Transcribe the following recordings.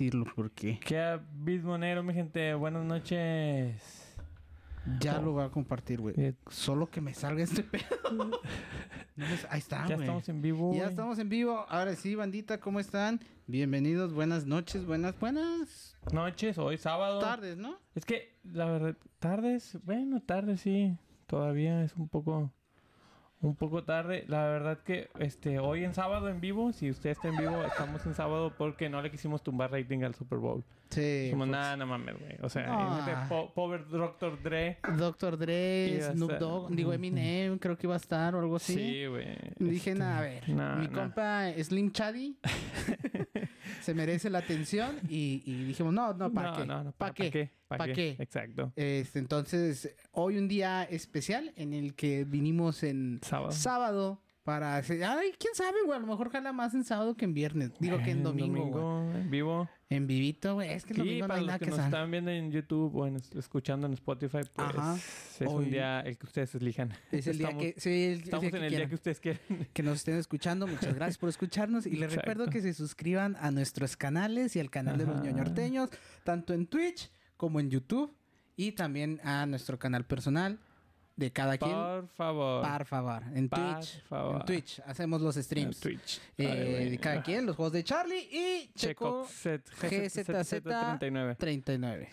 compartirlo porque ¿Qué abismo negro, mi gente? Buenas noches. ya lo voy a compartir, güey. Eh, Solo que me salga este pedo. Ahí está, ya estamos en vivo. Ya estamos en vivo. Ahora sí, bandita, ¿cómo están? Bienvenidos, buenas noches, buenas, buenas Noches, hoy sábado. tardes, ¿no? Es que, la verdad, tardes, bueno, tardes sí. Todavía es un poco. Un poco tarde. La verdad que este hoy en sábado en vivo, si usted está en vivo, estamos en sábado porque no le quisimos tumbar rating al Super Bowl. Sí. Dijimos, pues, nada, no mames, güey. O sea, Ah. imagínate, po- pobre Dr. Dre. Dr. Dre, Snoop Dogg, digo Eminem, creo que iba a estar o algo así. Sí, güey. Dije, Este, nada, a ver, mi compa Slim Chaddy se merece la atención y, y dijimos, no, no, ¿para No, qué? no, no, ¿Para ¿pa' qué? qué? ¿Pa' ¿Para qué? qué? Exacto. Este, entonces, hoy un día especial en el que vinimos en Sábado. sábado para hacer... Ay, quién sabe, güey, a lo mejor jala más en sábado que en viernes. Digo que en Eh, domingo, güey. en vivo. En vivito, güey. Es que el Y domingo no para hay los nada que que nos están viendo en YouTube o en- escuchando en Spotify, pues Ajá. es Hoy- un día el que ustedes elijan. Es el día Estamos- que... Sí, el, el Estamos día en que el día quieran. que ustedes quieren. que nos estén escuchando. Muchas gracias por escucharnos. Y les Exacto. recuerdo que se suscriban a nuestros canales y al canal de los ñoñorteños, tanto en Twitch como en YouTube. Y también a nuestro canal personal de cada quien. Por favor. Por favor. En Por Twitch. favor. En Twitch hacemos los En streams. Twitch. Eh, de cada quien, los juegos de Charlie y Checo Checo Z- GZZ 39. 39.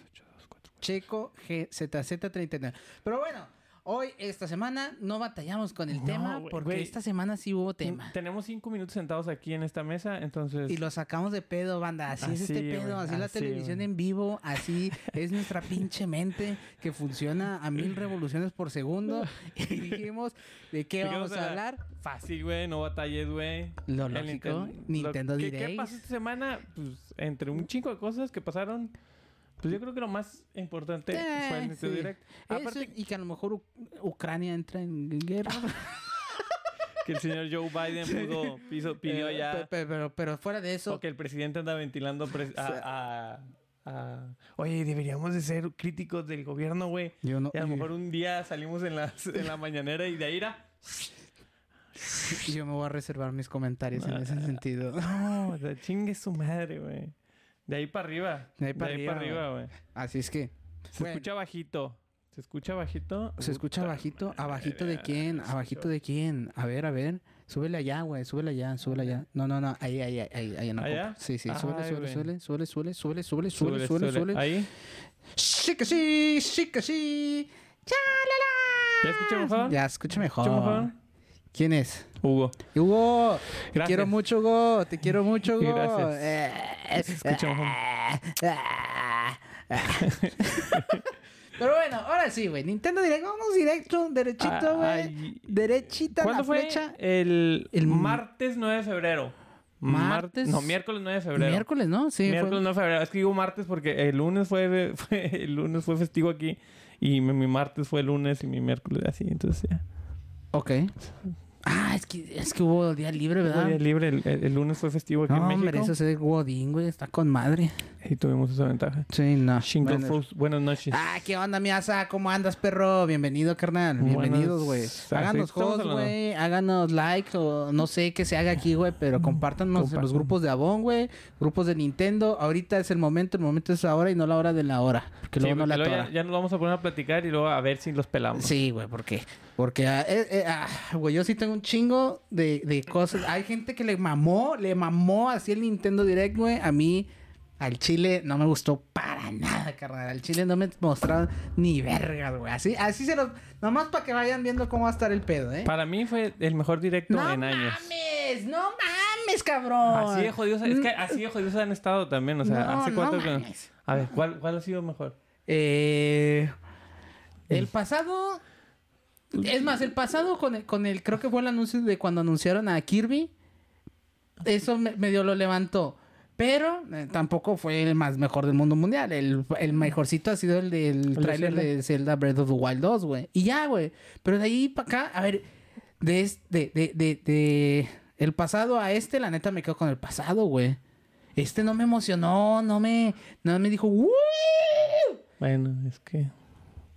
Checo GZZ 39. Pero bueno, hoy, esta semana, no batallamos con el No, tema porque esta semana sí hubo tema. Tenemos cinco minutos sentados aquí en esta mesa, entonces... Y lo sacamos de pedo, banda. Así, es Así, este pedo, güey, así, la así, televisión en vivo, así es nuestra pinche mente que funciona a mil revoluciones por segundo. Y dijimos, ¿de qué ¿De qué vamos a hablar? Fácil, güey, no batalles, güey. Lo lógico, Ninten- Nintendo lo- ¿Qué, Direct. ¿Qué pasó esta semana? Pues entre un chingo de cosas que pasaron, pues yo creo que lo más importante Eh, fue el sí. Direct. Eso, Aparte y que a lo mejor U- Ucrania entra en guerra. que el señor Joe Biden pudo, piso- pidió Eh, ya... pe- pe- pero, pero fuera de eso, O que el presidente anda ventilando a, a- a- Oye, deberíamos de ser críticos del gobierno, güey. yo no, Y a lo mejor un día salimos en la, en la mañanera y de ahí era... yo me voy a reservar mis comentarios en ese sentido. No, o sea, chingue su madre, güey. De ahí para arriba. De ahí para arriba, güey. Así es que Se Bueno. escucha bajito. Se escucha bajito. se escucha Puta abajito, de quién, abajito de quién. A ver, a ver, súbele allá, güey, súbele allá, súbele allá. No, no, no, ahí, ahí, ahí, ahí, ahí no. ¿Allá? Sí, sí, súbele, súbele, súbele, súbele, súbele, súbele, súbele, súbele, Súbele, súbele, súbele. súbele. Ahí. Sí que sí, sí que sí. ¡Chalala! ¿Ya escucha mejor? Ya escucha mejor. ¿Escucha mejor? ¿Quién es? Hugo. Hugo, te quiero mucho, Hugo. Te quiero mucho, Hugo. Gracias. Eh, Se escucha mejor. Pero bueno, ahora sí, güey. Nintendo Direct, vamos directo, derechito, güey. Derechita ¿Cuándo la fue? flecha. El, El- martes 9 de febrero. Martes. No, miércoles 9 de febrero. Miércoles, ¿no? Sí, miércoles fue- 9 de febrero. Es que digo martes porque el lunes fue, fue- el lunes fue festivo aquí y mi, mi martes fue el lunes y mi miércoles así, entonces ya. Ok. Ah, es que, es que hubo día libre, ¿verdad? Día libre, el, el- el lunes fue festivo aquí No, en México hombre, eso es Godín, güey. Está con madre. y tuvimos esa ventaja. Sí, no. Shingle Bueno. Buenas noches. Ah, ¿qué onda, mi asa? ¿Cómo andas, perro? Bienvenido, carnal. Buenas- Bienvenidos, güey. Háganos estamos host, güey. Háganos like o no sé qué se haga aquí, güey. Pero compártanos en los Compartan. grupos de Avon, güey. Grupos de Nintendo. Ahorita es el momento. El momento es ahora y no la hora de la hora. Porque Sí, luego no porque la ya, ya nos vamos a poner a platicar y luego a ver si los pelamos. Sí, güey, ¿por qué? Porque, ah, eh, eh, ah, güey, yo sí tengo un chingo de, de cosas. Hay gente que le mamó, le mamó así el Nintendo Direct, güey. A mí, al chile, no me gustó para nada, carnal. Al chile no me mostraron ni vergas, güey. Así, así se los... Nomás para que vayan viendo cómo va a estar el pedo, ¿eh? Para mí fue el mejor directo ¡No en años. mames! ¡No mames, cabrón! Así de jodidos, es que así de jodidos han estado también, o sea, No, hace no cuánto que... mames. A ver, ¿cuál, ¿cuál ha sido mejor? Eh, el pasado. Es más, el pasado con el, con el. Creo que fue el anuncio de cuando anunciaron a Kirby. Eso me- medio lo levantó. Pero eh, tampoco fue el más mejor del mundo mundial. El, el mejorcito ha sido el del de tráiler de Zelda Breath of the Wild 2, güey. Y ya, güey. Pero de ahí para acá, a ver. De, de, de, de, de el pasado a este, la neta me quedo con el pasado, güey. Este no me emocionó, no me, no me dijo, ¡Woo! Bueno, es que...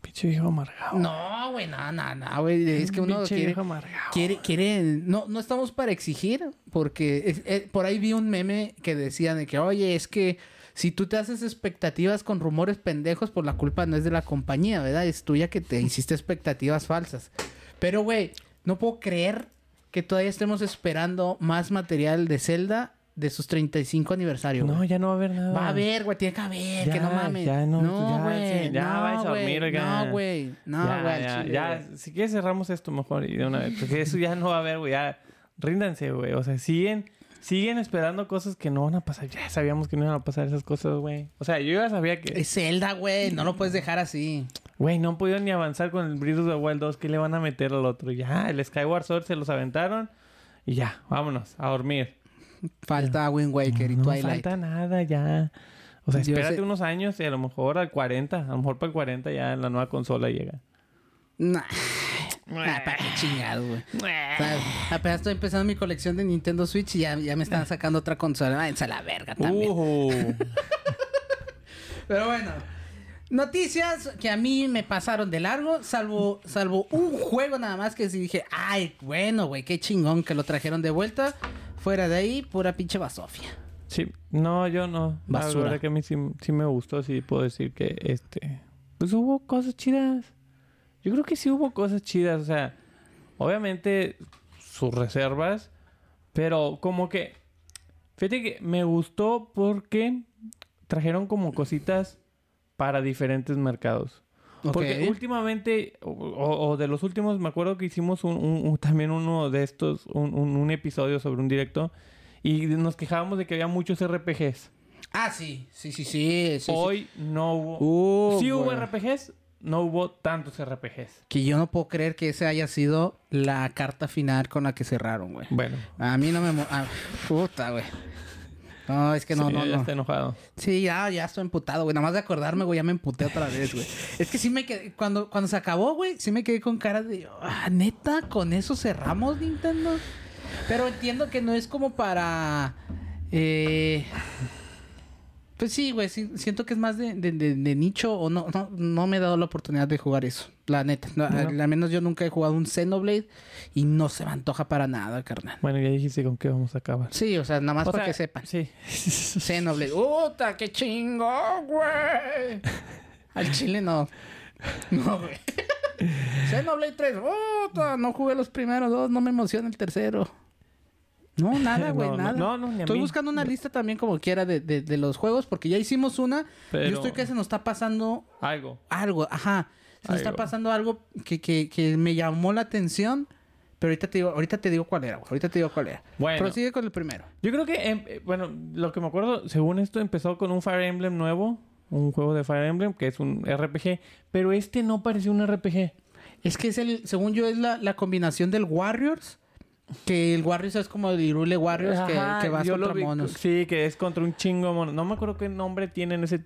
Pinche viejo amargado. No, güey, no, no, no, güey. Es que uno Pinche quiere, viejo amargado. quiere, quiere, no, no estamos para exigir, porque es- eh, por ahí vi un meme que decía de que, oye, es que si tú te haces expectativas con rumores pendejos, pues la culpa no es de la compañía, ¿verdad? Es tuya que te hiciste expectativas falsas. Pero, güey, no puedo creer que todavía estemos esperando más material de Zelda de sus 35 aniversario. No, ya no va a haber nada. Va a haber, güey, tiene que haber, Ya, que no mames. ya no, güey. ya no, vais a dormir, güey, oiga. No, güey. No, güey. ya, ya. Si quieres cerramos esto mejor y de una vez. Porque eso ya no va a haber, güey. Ya, ríndanse, güey. O sea, siguen, siguen esperando cosas que no van a pasar. Ya sabíamos que no iban a pasar esas cosas, güey. O sea, yo ya sabía que... Es Zelda, güey. No lo puedes dejar así. Güey, no han podido ni avanzar con el Breath of the Wild 2. ¿Qué le van a meter al otro? Ya, el Skyward Sword se los aventaron. Y ya, vámonos, a dormir. Falta Wind Waker y no Twilight. falta nada ya. O sea, espérate sé- unos años y a lo mejor al 40. A lo mejor para el 40 ya la nueva consola llega. Nah. Nah, para qué chingado, güey. O sea, apenas estoy empezando mi colección de Nintendo Switch y ya, ya me están sacando otra consola. Váyanse a la verga también. Uh, Pero bueno. Noticias que a mí me pasaron de largo, salvo, salvo un juego nada más que sí dije, ay, bueno, güey, qué chingón que lo trajeron de vuelta. Fuera de ahí, pura pinche basofia. sí, no, yo no. La Basura. verdad que a mí sí, sí me gustó. Sí puedo decir que este... Pues hubo cosas chidas. Yo creo que sí hubo cosas chidas. O sea, obviamente sus reservas. Pero como que... Fíjate que me gustó porque trajeron como cositas para diferentes mercados. Porque últimamente, o, de los últimos, me acuerdo que hicimos un, un- un- también uno de estos, un, episodio sobre un directo, y nos quejábamos de que había muchos RPGs. Ah, sí, sí, sí, sí. sí, sí. Hoy no hubo... Uh, sí hubo. RPGs, no hubo tantos RPGs. Que yo no puedo creer que esa haya sido la carta final con la que cerraron, güey. Bueno, A mí no me... mo- ah, puta, güey. No, es que no, sí, no, ya no. está enojado. Sí, ya, ya estoy emputado, güey. Nada más de acordarme, güey, ya me emputé otra vez, güey. Es que sí me quedé... Cuando, cuando se acabó, güey, sí me quedé con cara de... Ah, neta, con eso cerramos Nintendo. Pero entiendo que no es como para... Eh... Pues sí, güey, sí, siento que es más de, de- de- de nicho o no, no, no me he dado la oportunidad de jugar eso, la neta. No. Al menos yo nunca he jugado un Xenoblade y no se me antoja para nada, carnal. Bueno, ya dijiste con qué vamos a acabar. Sí, o sea, nada más O para sea, que sepan. Sí. Xenoblade. ¡Puta, qué chingo, güey! Al chile no. No, güey. Xenoblade 3. ¡Puta! No jugué los primeros dos, no me emociona el tercero. No, nada, güey, No, nada. no, no, ni a Estoy mí. buscando una lista también como quiera de, de- de los juegos porque ya hicimos una. Pero- Yo estoy que se nos está pasando Algo. algo, ajá. Se nos está pasando algo que, que, que me llamó la atención. Pero ahorita te digo, ahorita te digo cuál era, güey. Ahorita te digo cuál era. Bueno. Prosigue con el primero. Yo creo que, em, eh, bueno, lo que me acuerdo, según esto, empezó con un Fire Emblem nuevo. Un juego de Fire Emblem, que es un RPG. Pero este no pareció un RPG. Es que es el, según yo, es la, la combinación del Warriors. Que el Warriors es como el Irule Warriors que, Ajá, que vas contra vi- monos. Sí, que es contra un chingo de monos. No me acuerdo qué nombre tienen ese...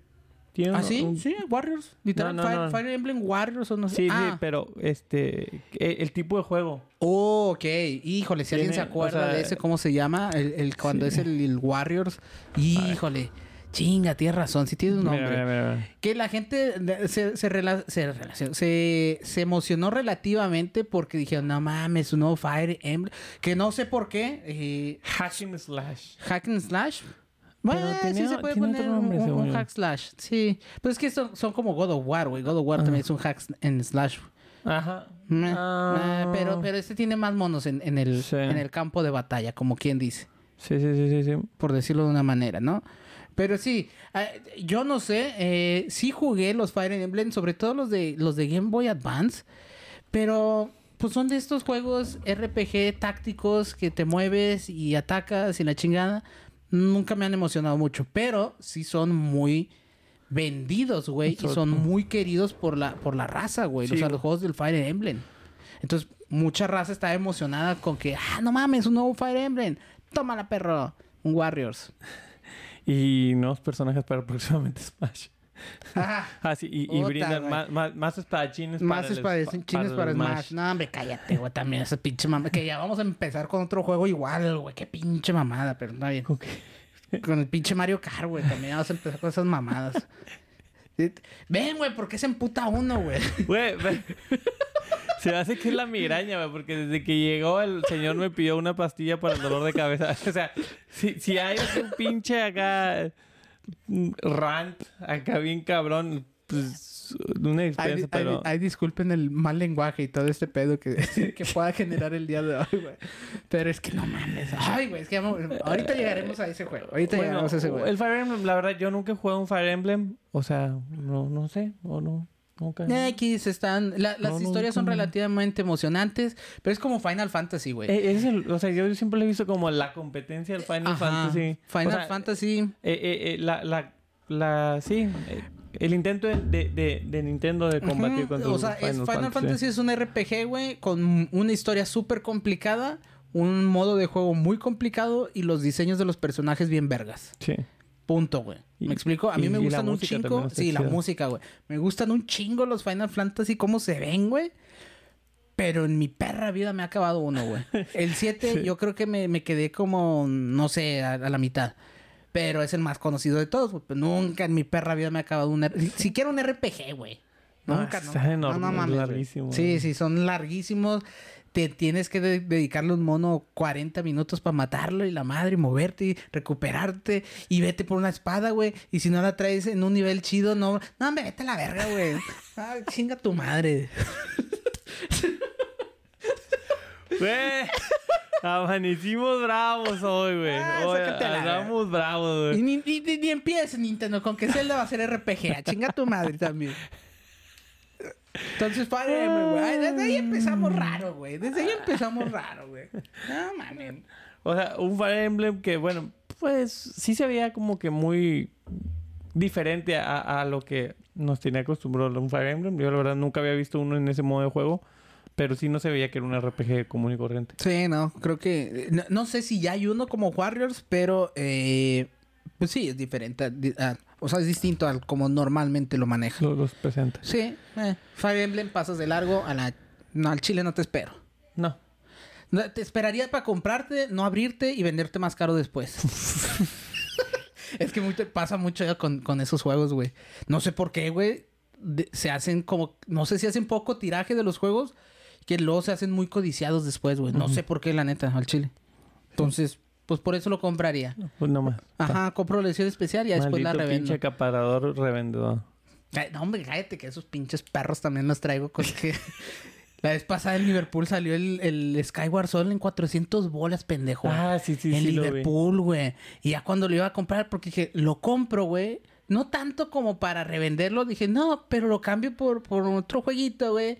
¿Tiene ¿Ah, sí? un- Sí, Warriors. Literal, No, no, Fire, no. Fire Emblem Warriors o no sé. Sí, ah. sí, pero este... e- El tipo de juego. Oh, ok. Híjole, si alguien se acuerda o sea, de ese, ¿cómo se llama? El, el- cuando Sí. es el, el Warriors. Híjole. Chinga, tienes razón. Sí tiene un nombre. Mira, mira, mira, mira. Que la gente se, se, rela- se, relacionó- se, se emocionó relativamente porque dijeron, no mames, un nuevo Fire Emblem. Que no sé por qué. eh, Hack and Slash. hack and slash. Pero Bueno, sí se puede poner nombre, un- hack slash. Sí. Pero es que son, son como God of War, güey. God of War también es un hack and slash. Ajá. Ah. pero, pero este tiene más monos en, en el, Sí. en el campo de batalla, como quien dice. Sí, sí, sí, sí, sí. por decirlo de una manera, ¿no? Pero sí, eh, yo no sé, eh, sí jugué los Fire Emblem, sobre todo los de los de Game Boy Advance, pero pues son de estos juegos RPG tácticos que te mueves y atacas y la chingada. Nunca me han emocionado mucho, pero sí son muy vendidos, güey, y son muy queridos por la por la raza, güey, Sí. o sea, los juegos del Fire Emblem. Entonces, mucha raza está emocionada con que, ah, no mames, un nuevo Fire Emblem. Tómala, perro. Un Warriors. Y nuevos personajes para próximamente Smash. Ah, sí, y, brindan más, más, más espadachines Más para espadachines spa- para, Smash. No, hombre, cállate, güey. También esa pinche mamada. Que ya vamos a empezar con otro juego igual, güey. Qué pinche mamada, pero está bien. Con el pinche Mario Kart, güey. También vamos a empezar con esas mamadas. Ven, güey, ¿por qué se emputa uno, güey? Güey, se me hace que es la migraña, güey, porque desde que llegó el señor me pidió una pastilla para el dolor de cabeza. O sea, si, si hay un pinche acá rant, acá bien cabrón, pues una experiencia, pero... ay, disculpen el mal lenguaje y todo este pedo que, que pueda generar el día de hoy, güey. Pero es que no mames. Ay, güey, es que vamos- ahorita llegaremos a ese juego. Ahorita Bueno, llegaremos a ese juego. el Fire Emblem, la verdad, yo nunca he jugado un Fire Emblem. O sea, no, no sé, o no, nunca. X están... la- las No, historias son relativamente emocionantes, pero es como Final Fantasy, güey. Eh, es el- o sea, yo siempre lo he visto como la competencia del Final Ajá. Fantasy. Final O sea, Fantasy... Eh, eh, eh, la, la, la, sí, el intento de, de, Nintendo de combatir Ujú, contra O sea, es- Final, Fantasy es un RPG, güey, con una historia súper complicada, un modo de juego muy complicado y los diseños de los personajes bien vergas. Sí. Punto, güey. ¿Me explico? A mí y- me y gustan un chingo. Sí, la música, güey. Me gustan un chingo los Final Fantasy, cómo se ven, güey. Pero en mi perra vida me ha acabado uno, güey. El 7 yo creo que me, me quedé como, no sé, a, a la mitad. Pero es el más conocido de todos, güey. Nunca en mi perra vida me ha acabado un... R- Siquiera un RPG, güey. No, Nunca, no. está enorme, No, no mames, güey. larguísimo, Sí, sí, son larguísimos. Te tienes que de- dedicarle un mono 40 minutos para matarlo y la madre, y moverte y recuperarte y vete por una espada, güey. Y si no la traes en un nivel chido, no. No, hombre, vete a la verga, güey. Ah, chinga tu madre. Güey, amanecimos bravos hoy, güey. Ah, Hoy andamos bravos, Y güey. ni, ni, ni empieces, Nintendo, con que Zelda va a ser RPG. A chinga tu madre también. Entonces, Fire Emblem, güey. Desde ahí empezamos raro, güey. Desde ahí empezamos raro, güey. No mames. O sea, un Fire Emblem que, bueno, pues sí se veía como que muy diferente a, a lo que nos tenía acostumbrado un Fire Emblem. Yo, la verdad, nunca había visto uno en ese modo de juego. Pero sí no se veía que era un RPG común y corriente. Sí, no, creo que... No, no sé si ya hay uno como Warriors, pero... eh, pues sí, es diferente. di- a- o sea, es distinto al como normalmente lo manejan. Los, los. Sí, eh, Fire Emblem pasas de largo a la... No, al chile no te espero. No. No, te esperaría para comprarte, no abrirte y venderte más caro después. es que muy- pasa mucho con, con esos juegos, güey. No sé por qué, güey. Se hacen como... No sé si hacen poco tiraje de los juegos que luego se hacen muy codiciados después, güey. No sé por qué, la neta, al chile. Entonces, pues por eso lo compraría. Pues no más. Ajá, compro la edición especial y ya después la revendo. pinche acaparador revendedor. Ay, no, hombre, cállate que esos pinches perros también los traigo con que... La vez pasada en Liverpool salió el, el Skyward Sword en 400 bolas, pendejo. Ah, sí, sí, en sí vi. Liverpool, güey. Y ya cuando lo iba a comprar, porque dije, lo compro, güey. No tanto como para revenderlo. Dije, no, pero lo cambio por, por otro jueguito, güey.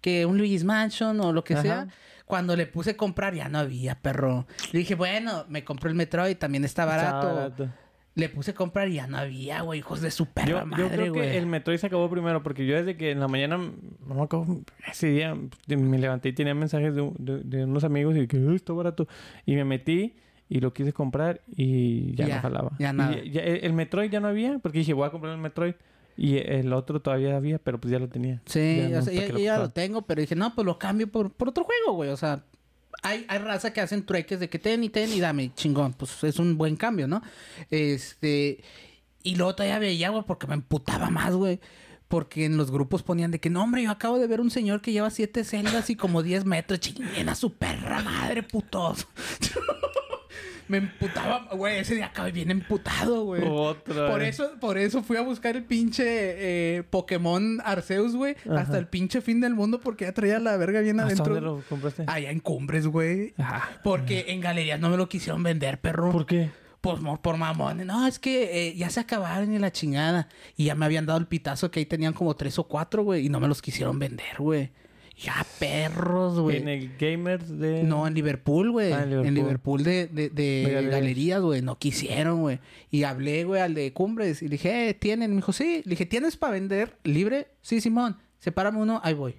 Que un Luigi's Mansion o lo que Ajá. sea. Cuando le puse comprar, ya no había, perro. Le dije, bueno, me compré el Metroid, también está barato. Está barato. Le puse comprar y ya no había, güey. Hijos de su perra Yo, yo madre, creo güey. que el Metroid se acabó primero porque yo desde que en la mañana, no me acuerdo, ese día me levanté y tenía mensajes de, de- de unos amigos y que "Eh, está barato. Y me metí y lo quise comprar y ya, Ya, no jalaba. ya Y nada. ya- el Metroid ya no había porque dije voy a comprar el Metroid y el otro todavía había, pero pues ya lo tenía. Sí, Ya no o sea, sé ya, lo ya lo compraba. tengo, pero dije, no, pues lo cambio por, por otro juego, güey. O sea, hay, hay raza que hacen trueques de que ten y ten y dame, chingón. Pues es un buen cambio, ¿no? Este. Y luego todavía veía, güey, porque me emputaba más, güey. Porque en los grupos ponían de que, no, hombre, yo acabo de ver un señor que lleva siete celdas y como 10 metros. Chinguen a su perra madre, putos. me emputaba, güey. Ese día acabé bien emputado, güey. Otra Por eso, por eso fui a buscar el pinche eh, Pokémon Arceus, güey. Hasta el pinche fin del mundo porque ya traía la verga bien ¿Hasta adentro. dónde lo compraste? Allá en Cumbres, güey. Ah, Porque en galerías no me lo quisieron vender, perro. ¿Por qué? Por, por mamones. No, es que eh, ya se acabaron y la chingada. Y ya me habían dado el pitazo que ahí tenían como tres o cuatro, güey. Y no me los quisieron vender, güey. Ya, perros, güey. En el Gamers de... No, en Liverpool, güey. Ah, en en Liverpool. De, de, de galerías, güey. No quisieron, güey. Y hablé, güey, al de Cumbres. Y le dije, eh, ¿tienen? Me dijo, sí. Le dije, ¿tienes para vender libre? Sí, Simón. Sepárame uno, ahí voy.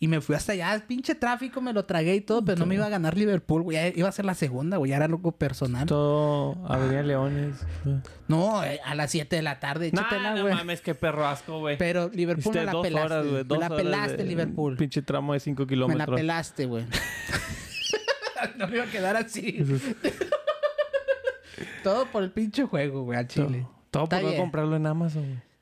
Y me fui hasta allá. Pinche tráfico, me lo tragué y todo. Pero no me iba a ganar Liverpool, güey. Iba a ser la segunda, güey. Era algo personal. Todo Avenida Leones. No, eh, a las 7 de la tarde. No, échatela, no güey. mames, qué perro asco, güey. Pero Liverpool me la dos pelaste. horas, güey. me la pelaste, de- Liverpool. Pinche tramo de 5 Me la kilómetros. pelaste, güey. no me iba a quedar así. Todo por el pinche juego, güey, al chile. Todo Está por no comprarlo en Amazon, güey.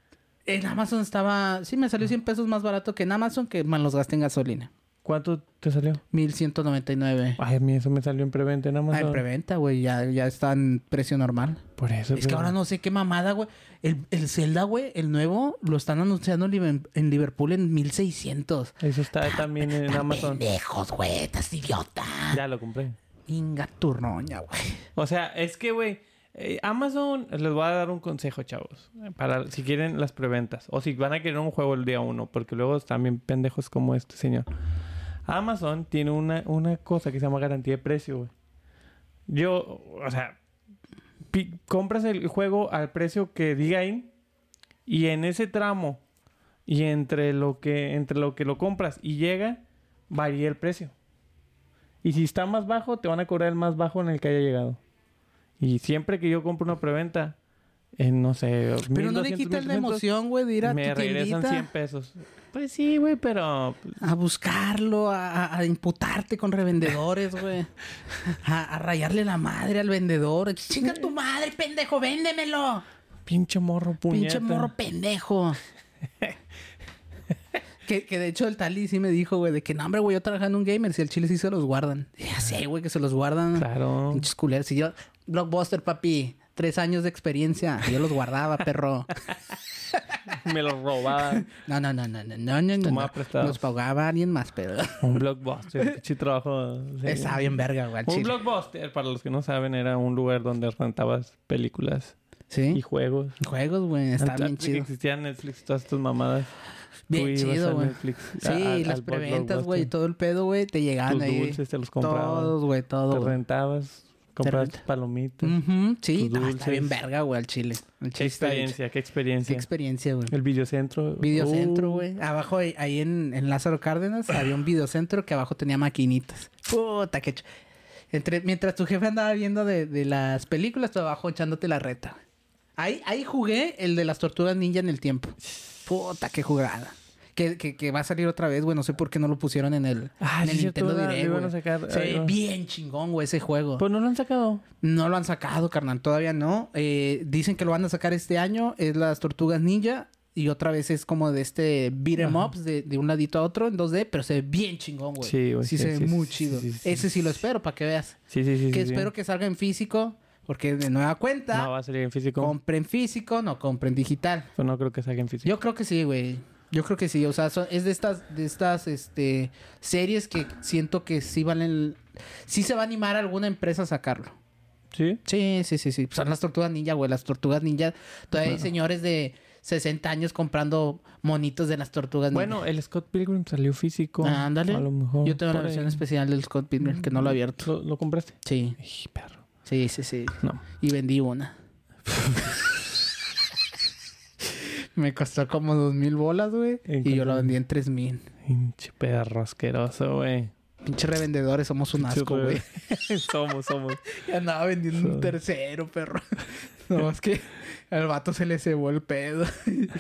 En Amazon estaba... Sí, me salió 100 pesos más barato que en Amazon, que me los gasté en gasolina. ¿Cuánto te salió? 1199. Ay, a mí eso me salió en preventa en Ah, Amazon. en preventa, güey. Ya, ya está en precio normal. Por eso. Es que ahora no sé qué mamada, güey. El, el Zelda, güey, el nuevo, lo están anunciando en Liverpool en 1600. Eso está también en Amazon. Pendejos, güey, estás idiota. Ya lo compré. Inga turroña, güey. O sea, es que, güey, eh, Amazon, les voy a dar un consejo, chavos. Para si quieren las preventas. O si van a querer un juego el día uno. Porque luego están bien pendejos como este señor. Amazon tiene una, una cosa que se llama garantía de precio, güey. Yo, o sea, compras el juego al precio que diga ahí. Y en ese tramo, y entre lo que, entre lo que lo compras y llega, varía el precio. Y si está más bajo, te van a cobrar el más bajo en el que haya llegado. Y siempre que yo compro una preventa, en no sé, Pero no le 1200, quitas la 1300, emoción, güey, de ir a me tu regresan tiendita 100 pesos. Pues sí, güey, pero a buscarlo, a, a- a imputarte con revendedores, güey. A, a rayarle la madre al vendedor. Chinga tu madre, pendejo, véndemelo. pinche morro puñeta. Pinche morro pendejo. que, que de hecho el Tali sí me dijo, güey, de que no, hombre, güey, yo trabajando en un gamer, si el chile sí se los guardan. Ya sé, güey, que se los guardan. Claro. Pinches culeros. Si yo, Blockbuster, papi, tres años de experiencia, yo los guardaba, perro. Me lo robaba. No, no, no, no, no, no, no, no. Los pagaba alguien más, pero un blockbuster. Pinche trabajo. sí. estaba bien verga, güey, Un blockbuster, para los que no saben, era un lugar donde rentabas películas y Sí, juegos. juegos, güey, está bien chido. existía Netflix, todas estas mamadas. Bien chido, güey. Sí, a- las preventas, güey, todo el pedo, güey, te llegaban Tus ahí. dulces te los comprabas. Todos, güey, todo, Te rentabas, comprabas renta. palomitas. Ujú, Sí, tus no, está bien verga, güey, al chile. El Qué chile está bien experiencia, qué Qué experiencia. experiencia, güey. El videocentro. Videocentro, Uh, güey. Abajo, ahí, ahí en, en Lázaro Cárdenas, había un videocentro que abajo tenía maquinitas. Puta, qué ch... Entre, mientras tu jefe andaba viendo de, de las películas, tú abajo echándote la reta. Ahí, ahí jugué el de las tortugas ninja en el tiempo. Puta, qué jugada. Que, que, que va a salir otra vez, güey. No sé por qué no lo pusieron en el, Ah, en el Nintendo. Lo Direct, güey. sacar, Se ve va. bien chingón, güey, ese juego. Pues no lo han sacado. No lo han sacado, carnal. Todavía no. Eh, dicen que lo van a sacar este año. Es las Tortugas Ninja. Y otra vez es como de este beat 'em ups de, de un ladito a otro en 2D. Pero se ve bien chingón, güey. Sí, güey, Sí, sí, se ve sí, muy chido. Ese sí. lo espero para que veas. Sí, sí, sí. que espero que salga en físico. Porque de nueva cuenta, No va a salir en físico. compren físico, no compren digital. Pues no creo que salga en físico. Yo creo que sí, güey. Yo creo que sí. O sea, son- es de estas, de estas este, series que siento que sí valen. Sí se va a animar alguna empresa a sacarlo. ¿Sí? Sí, sí, sí, sí. Son las tortugas ninja, güey. Las tortugas ninja. Todavía hay señores de 60 años comprando monitos de las tortugas ninja. Bueno, el Scott Pilgrim salió físico. Ah, ándale. A lo mejor. yo tengo la versión ahí. especial del Scott Pilgrim que no lo he abierto. ¿Lo, lo compraste? Sí, Ay, perro. sí, sí, sí. No. Y vendí una. Me costó como dos mil bolas, güey. ¿En Y yo cuánto? vendí en tres mil. Pinche perro asqueroso, güey. Pinche revendedores, somos un asco, güey. somos, somos. Y andaba vendiendo un tercero, perro. No, es que al vato se le cebó el pedo.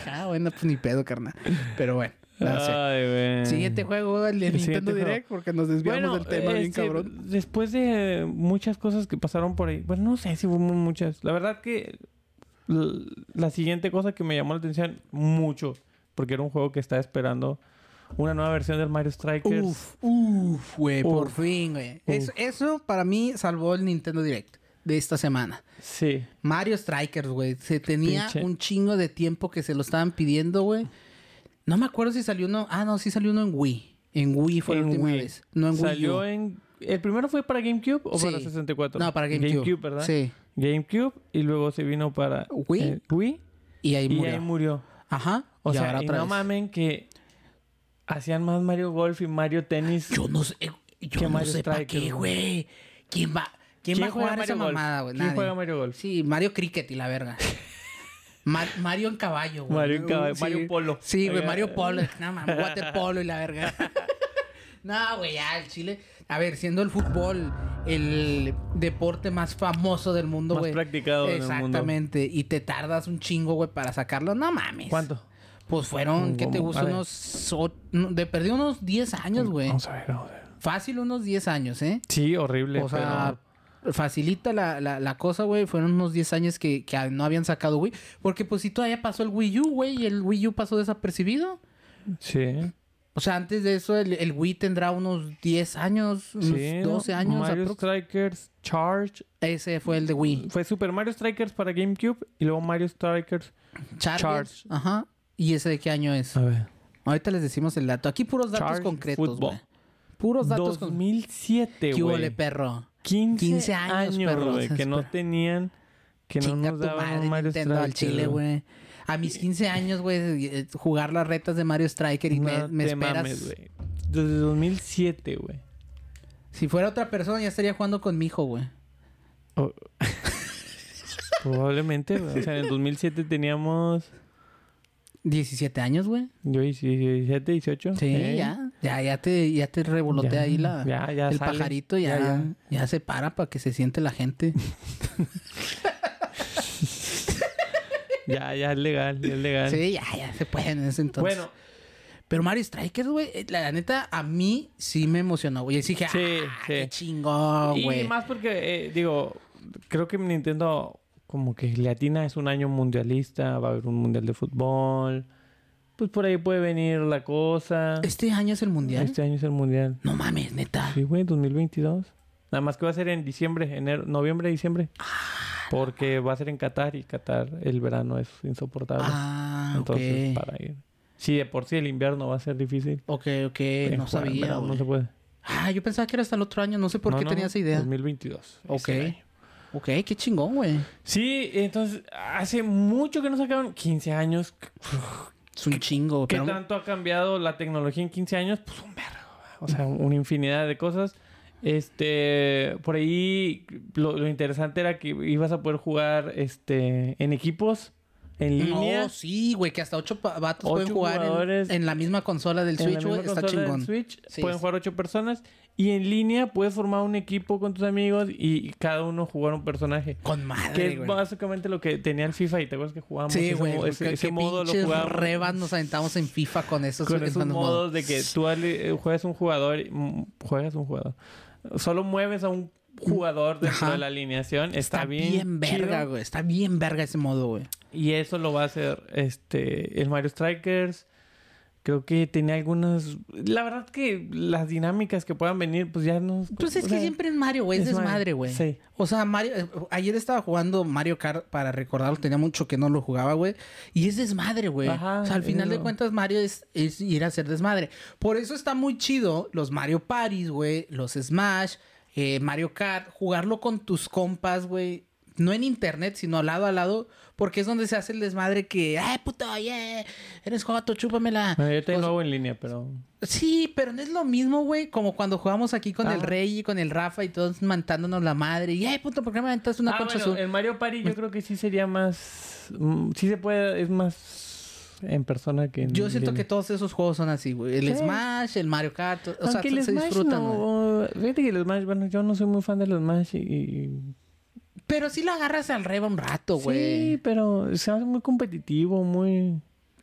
Ah, bueno, pues ni pedo, carnal. Pero bueno, no sé. Ay, güey. Siguiente juego, el de El Nintendo juego. Direct, porque nos desviamos Bueno, del tema bien este, cabrón. Después de muchas cosas que pasaron por ahí, bueno, no sé si hubo muchas. La verdad que la siguiente cosa que me llamó la atención mucho, porque era un juego que estaba esperando una nueva versión del Mario Strikers. Uf, uf, güey, por fin, güey. Eso para mí salvó el Nintendo Direct de esta semana. Sí. Mario Strikers, güey. Se tenía Pinche- un chingo de tiempo que se lo estaban pidiendo, güey. No me acuerdo si salió uno. Ah, no, sí salió uno en Wii. En Wii fue la En última Wii. vez. No en Wii. Salió U. en... ¿El primero fue para GameCube o Sí. para 64? No, para GameCube. GameCube, ¿verdad? Sí. GameCube y luego se vino para Wii. eh, Wii Y ahí y murió. ahí murió. Ajá. O y sea, ahora y no mamen que hacían más Mario Golf y Mario Tenis. Yo no sé. Yo ¿Qué no Mario sé para qué, güey? ¿Quién va? ¿Quién, va a jugar esa Golf? mamada, güey? ¿Quién Nadie. juega Mario Golf? Sí, Mario Cricket y la verga. Ma- Mario en caballo, güey. Mario en caballo, Sí. Mario Polo. Sí, güey, Oiga. Mario Polo. No, mames, waterpolo y la verga. no, güey, ya, el Chile. A ver, siendo el fútbol el deporte más famoso del mundo, Más güey. practicado en el mundo. Exactamente. Y te tardas un chingo, güey, para sacarlo. No mames. ¿Cuánto? Pues fueron, ¿qué te gusta? Unos... De perdí unos 10 años, güey. Vamos a ver, vamos a ver. Fácil unos 10 años, ¿eh? Sí, horrible. O sea, facilita la, la, la cosa, güey. Fueron unos 10 años que, que no habían sacado Wii. Porque pues si todavía pasó el Wii U, güey, y el Wii U pasó desapercibido. Sí. O sea, antes de eso, el, el Wii tendrá unos 10 años, unos sí, 12 años. Mario aprox. Strikers Charge. Ese fue el de Wii. Fue Super Mario Strikers para GameCube y luego Mario Strikers. Charge. Charge. Ajá. ¿Y ese de qué año es? A ver. Ahorita les decimos el dato. Aquí puros datos Charge concretos, güey. Puros datos concretos. 2007, ¿Qué huele, güey. perro? 15, 15 años, años, perro. que no tenían, que no Chinga nos tu daban madre, un Mario Nintendo al Strikers, chile, güey. A mis 15 años, güey, eh, jugar las retas de Mario Striker y me, No me te esperas. mames, güey. Desde 2007, güey. si fuera otra persona, ya estaría jugando con mi hijo, güey. O- Probablemente, güey. O sea, en el 2007 teníamos... 17 años, güey. Yo 17, 18. Sí, ¿eh? ya. Ya, ya te, ya te revolotea Ya, ahí la, ya, ya el sale. pajarito, ya, ya. se para para que se siente la gente. Ya, ya es legal, ya es legal. sí, ya, ya se puede en ese entonces. Bueno, Pero Mario Strikers, güey, eh, la, neta, a mí sí me emocionó, güey. Y dije, Sí, ah, sí. qué chingón, y güey. más porque, eh, digo, creo que Nintendo como que le atina es un año mundialista, va a haber un mundial de fútbol. Pues por ahí puede venir la cosa. Este año es el mundial. Este año es el mundial. No mames, neta. Sí, güey, 2022. Nada más que va a ser en diciembre, enero, noviembre, diciembre. Ah, Porque va a ser en Qatar y Qatar el verano es insoportable. Ah, Entonces, para ir. Sí, de por sí el invierno va a ser difícil. Ok, ok, no sabía, verano. No se puede. Ah, yo pensaba que era hasta el otro año. No sé por No, qué no, tenía esa idea. 2022. Ok. Ok, qué chingón, güey. Sí, entonces hace mucho que no sacaron 15 años. Es un chingo, ¿Qué pero... tanto ha cambiado la tecnología en 15 años? Pues un vergo. O sea, una infinidad de cosas. Este, por ahí lo, lo interesante era que ibas a poder jugar este en equipos en línea. No, sí, güey, que hasta ocho vatos Ocho pueden jugar en, en la misma consola del Switch, güey. Está chingón. Switch Sí, pueden jugar ocho personas y en línea puedes formar un equipo con tus amigos y, y cada uno jugar un personaje. Con Que madre, es güey. básicamente lo que tenía el FIFA y te acuerdas que jugábamos Sí, ese, güey. mo- ese, ese modo lo jugábamos rebas nos aventamos en FIFA con esos, con esos modos. modos de que tú eh, juegas un jugador mm, juegas un jugador solo mueves a un jugador dentro Ajá. de la alineación está, Está bien, bien, verga, güey. Está bien verga ese modo, güey. y eso lo va a hacer este el Mario Strikers creo que tenía algunas la verdad que las dinámicas que puedan venir pues ya no Pues es que sea, siempre es Mario, güey. Es, desmadre, güey. Sí. O sea, Mario... eh, Ayer estaba jugando Mario Kart para recordarlo. Tenía mucho que no lo jugaba, güey. Y es desmadre, güey. Ajá, O sea, al final de cuentas Mario es, es ir a hacer desmadre. Por eso está muy chido los Mario Parties, güey. Los Smash, eh, Mario Kart. Jugarlo con tus compas, güey. No en internet, sino lado a lado. Porque es donde se hace el desmadre que... ¡Ay, puto! ¡Yeah! Eres joto, chúpamela. Bueno, yo también O lo sea, hago en línea pero Sí, pero no es lo mismo, güey, como cuando jugamos aquí con el Ah. Rey y con el Rafa y todos mantándonos la madre. Y, ay, puto, ¿por qué me aventaste una ah, concha bueno, azul? en Mario Party yo creo que sí sería más mm, sí se puede es más en persona que en Yo siento línea. que todos esos juegos son así, güey. El Sí. Smash, el Mario Kart, o sea, Aunque se el Smash disfrutan, no... Fíjate que el Smash, bueno, yo no soy muy fan del Smash y... y- Pero sí lo agarras al reba un rato, Sí, güey. pero se hace muy competitivo, muy...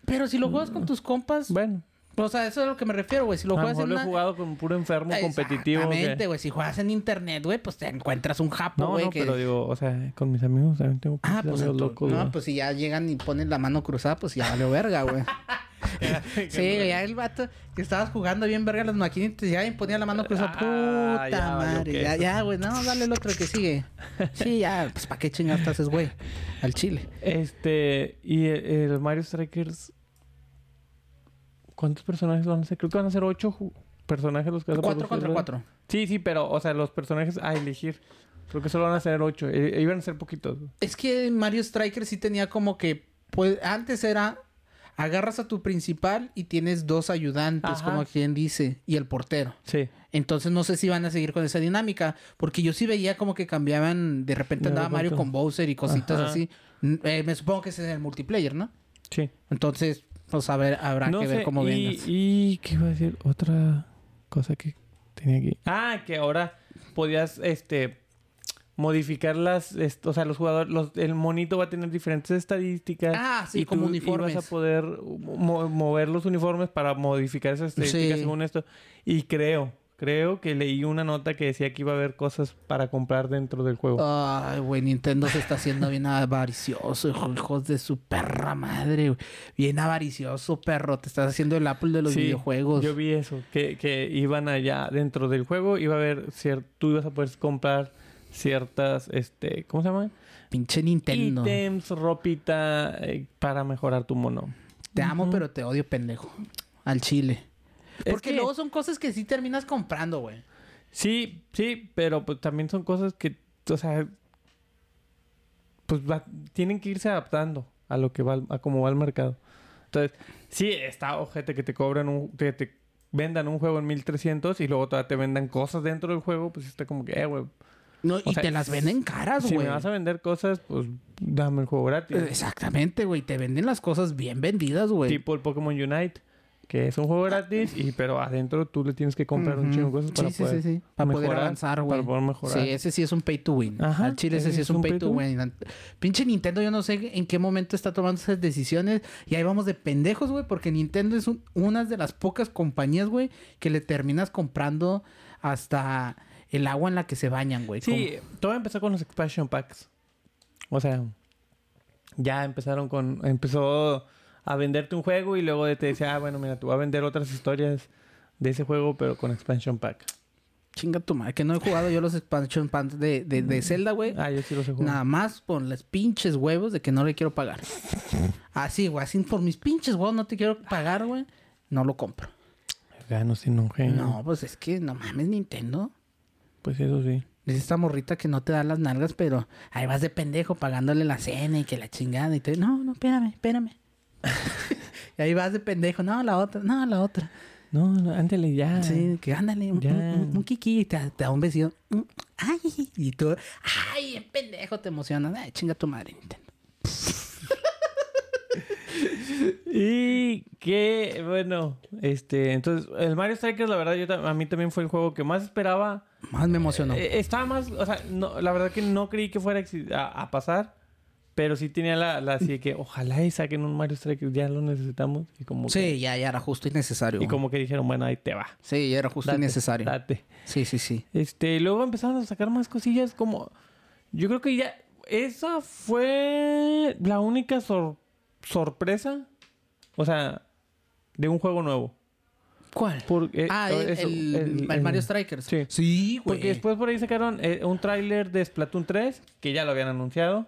Pero si lo juegas con tus compas, Bueno, o sea, eso es a lo que me refiero, güey. Si lo a lo juegas mejor en he jugado con puro enfermo competitivo. Exactamente, güey. Si juegas en internet, güey, pues te encuentras un japo, güey. no, que... pero digo, o sea, con mis amigos también tengo Ah, pues, amigos locos, no, pues si ya llegan y ponen la mano cruzada, pues ya valió verga, güey. Sí, güey, ya el vato que estabas jugando bien verga las maquinitas, ya y ponía la mano cruzada. Ah, Puta ya madre. Ya, ya, güey. No, dale el otro que sigue. Sí, ya, pues ¿para qué chingados te haces, güey? Al chile. Este, y el, el Mario Strikers... ¿Cuántos personajes van a ser? Creo que van a ser ocho personajes los que vas a Cuatro contra cuatro. Sí, sí, pero, o sea, los personajes a elegir. Creo que solo van a ser ocho. Eh, iban a ser poquitos. Es que Mario Striker sí tenía como que. Pues antes era. Agarras a tu principal y tienes dos ayudantes, Ajá. como quien dice, y el portero. Sí. Entonces no sé si van a seguir con esa dinámica, porque yo sí veía como que cambiaban, de repente De andaba Mario con Bowser y cositas Ajá. así. Eh, me supongo que ese es el multiplayer, ¿no? Sí. Entonces, pues a ver, habrá no que sé, ver cómo y, vengas. y qué iba a decir otra cosa que tenía aquí ah que ahora podías este modificar las est- o sea los jugadores los, el monito va a tener diferentes estadísticas Ah, sí, y como tú uniformes. ibas a poder mo- mover los uniformes para modificar esas estadísticas Sí. según esto y creo creo que leí una nota que decía que iba a haber cosas para comprar dentro del juego. Ay, güey, Nintendo se está haciendo bien avaricioso, hijo- hijos de su perra madre, güey. Bien avaricioso, perro. Te estás haciendo el Apple de los Sí, videojuegos. Yo vi eso, que, que iban allá dentro del juego, iba a haber cier- tú ibas a poder comprar ciertas, este, ¿cómo se llama? Pinche Nintendo. Ítems, ropita eh, para mejorar tu mono. Te amo, pero te odio, pendejo. Al chile. Porque que- luego son cosas que sí terminas comprando, güey. Sí, sí, pero pues también son cosas que, o sea, pues va- tienen que irse adaptando a lo que va, a cómo va el mercado. Entonces, sí, está ojete que te cobran un, que te vendan un juego en 1300 y luego todavía te vendan cosas dentro del juego, pues está como que, eh, güey, No, y sea, te las venden caras, si güey. me vas a vender cosas, pues dame el juego gratis. Exactamente, güey. Te venden las cosas bien vendidas, güey. Tipo el Pokémon Unite, que es un juego gratis, y pero adentro tú le tienes que comprar un chingo de cosas para sí, sí, poder sí, sí. Para poder avanzar, güey. Para poder mejorar. Sí, ese sí es un pay to win. Ajá, Al chile ese sí es un pay to win. Pinche Nintendo, yo no sé en qué momento está tomando esas decisiones. Y ahí vamos de pendejos, güey, porque Nintendo es un- una de las pocas compañías, güey, que le terminas comprando hasta el agua en la que se bañan, güey. Sí, todo empezó con los expansion packs. O sea, ya empezaron con... Empezó a venderte un juego y luego te decía, ah, bueno, mira, te voy a vender otras historias de ese juego, pero con expansion pack. Chinga tu madre, que no he jugado yo los expansion packs de, de, de Zelda, güey. Ah, yo sí los he jugado. Nada más por los pinches huevos de que no le quiero pagar. Así, güey, así por mis pinches huevos no te quiero pagar, güey. No lo compro. Gano sin un genio. No, pues es que no mames, Nintendo. Pues eso sí. Es esta morrita que no te da las nalgas, pero ahí vas de pendejo pagándole la cena y que la chingada y te... No, no, espérame, espérame. y ahí vas de pendejo. No, la otra, no, la otra. No, no, ándale ya. Sí, que ándale, un, un, un kiki y te, te da un besito. Mm, Ay, y tú... Ay, en pendejo te emocionas. Ay, chinga tu madre, Nintendo. Y que, bueno, este, entonces, el Mario Strikers, la verdad, yo, a mí también fue el juego que más esperaba. Más me emocionó. Eh, estaba más, o sea, no, la verdad que no creí que fuera a pasar, pero sí tenía la, la así de que ojalá y saquen un Mario Strikers, ya lo necesitamos. Y como que, sí, ya, ya era justo y necesario. y como que dijeron, bueno, ahí te va. Sí, ya era justo y necesario. Date. Sí, sí, sí. Este, luego empezaron a sacar más cosillas como, yo creo que ya, esa fue la única sor- sorpresa, o sea, de un juego nuevo. ¿Cuál? Ah, eh, el, eso, el- el Mario Strikers. Sí. Sí, güey. Porque después por ahí sacaron eh, un tráiler de Splatoon 3, que ya lo habían anunciado.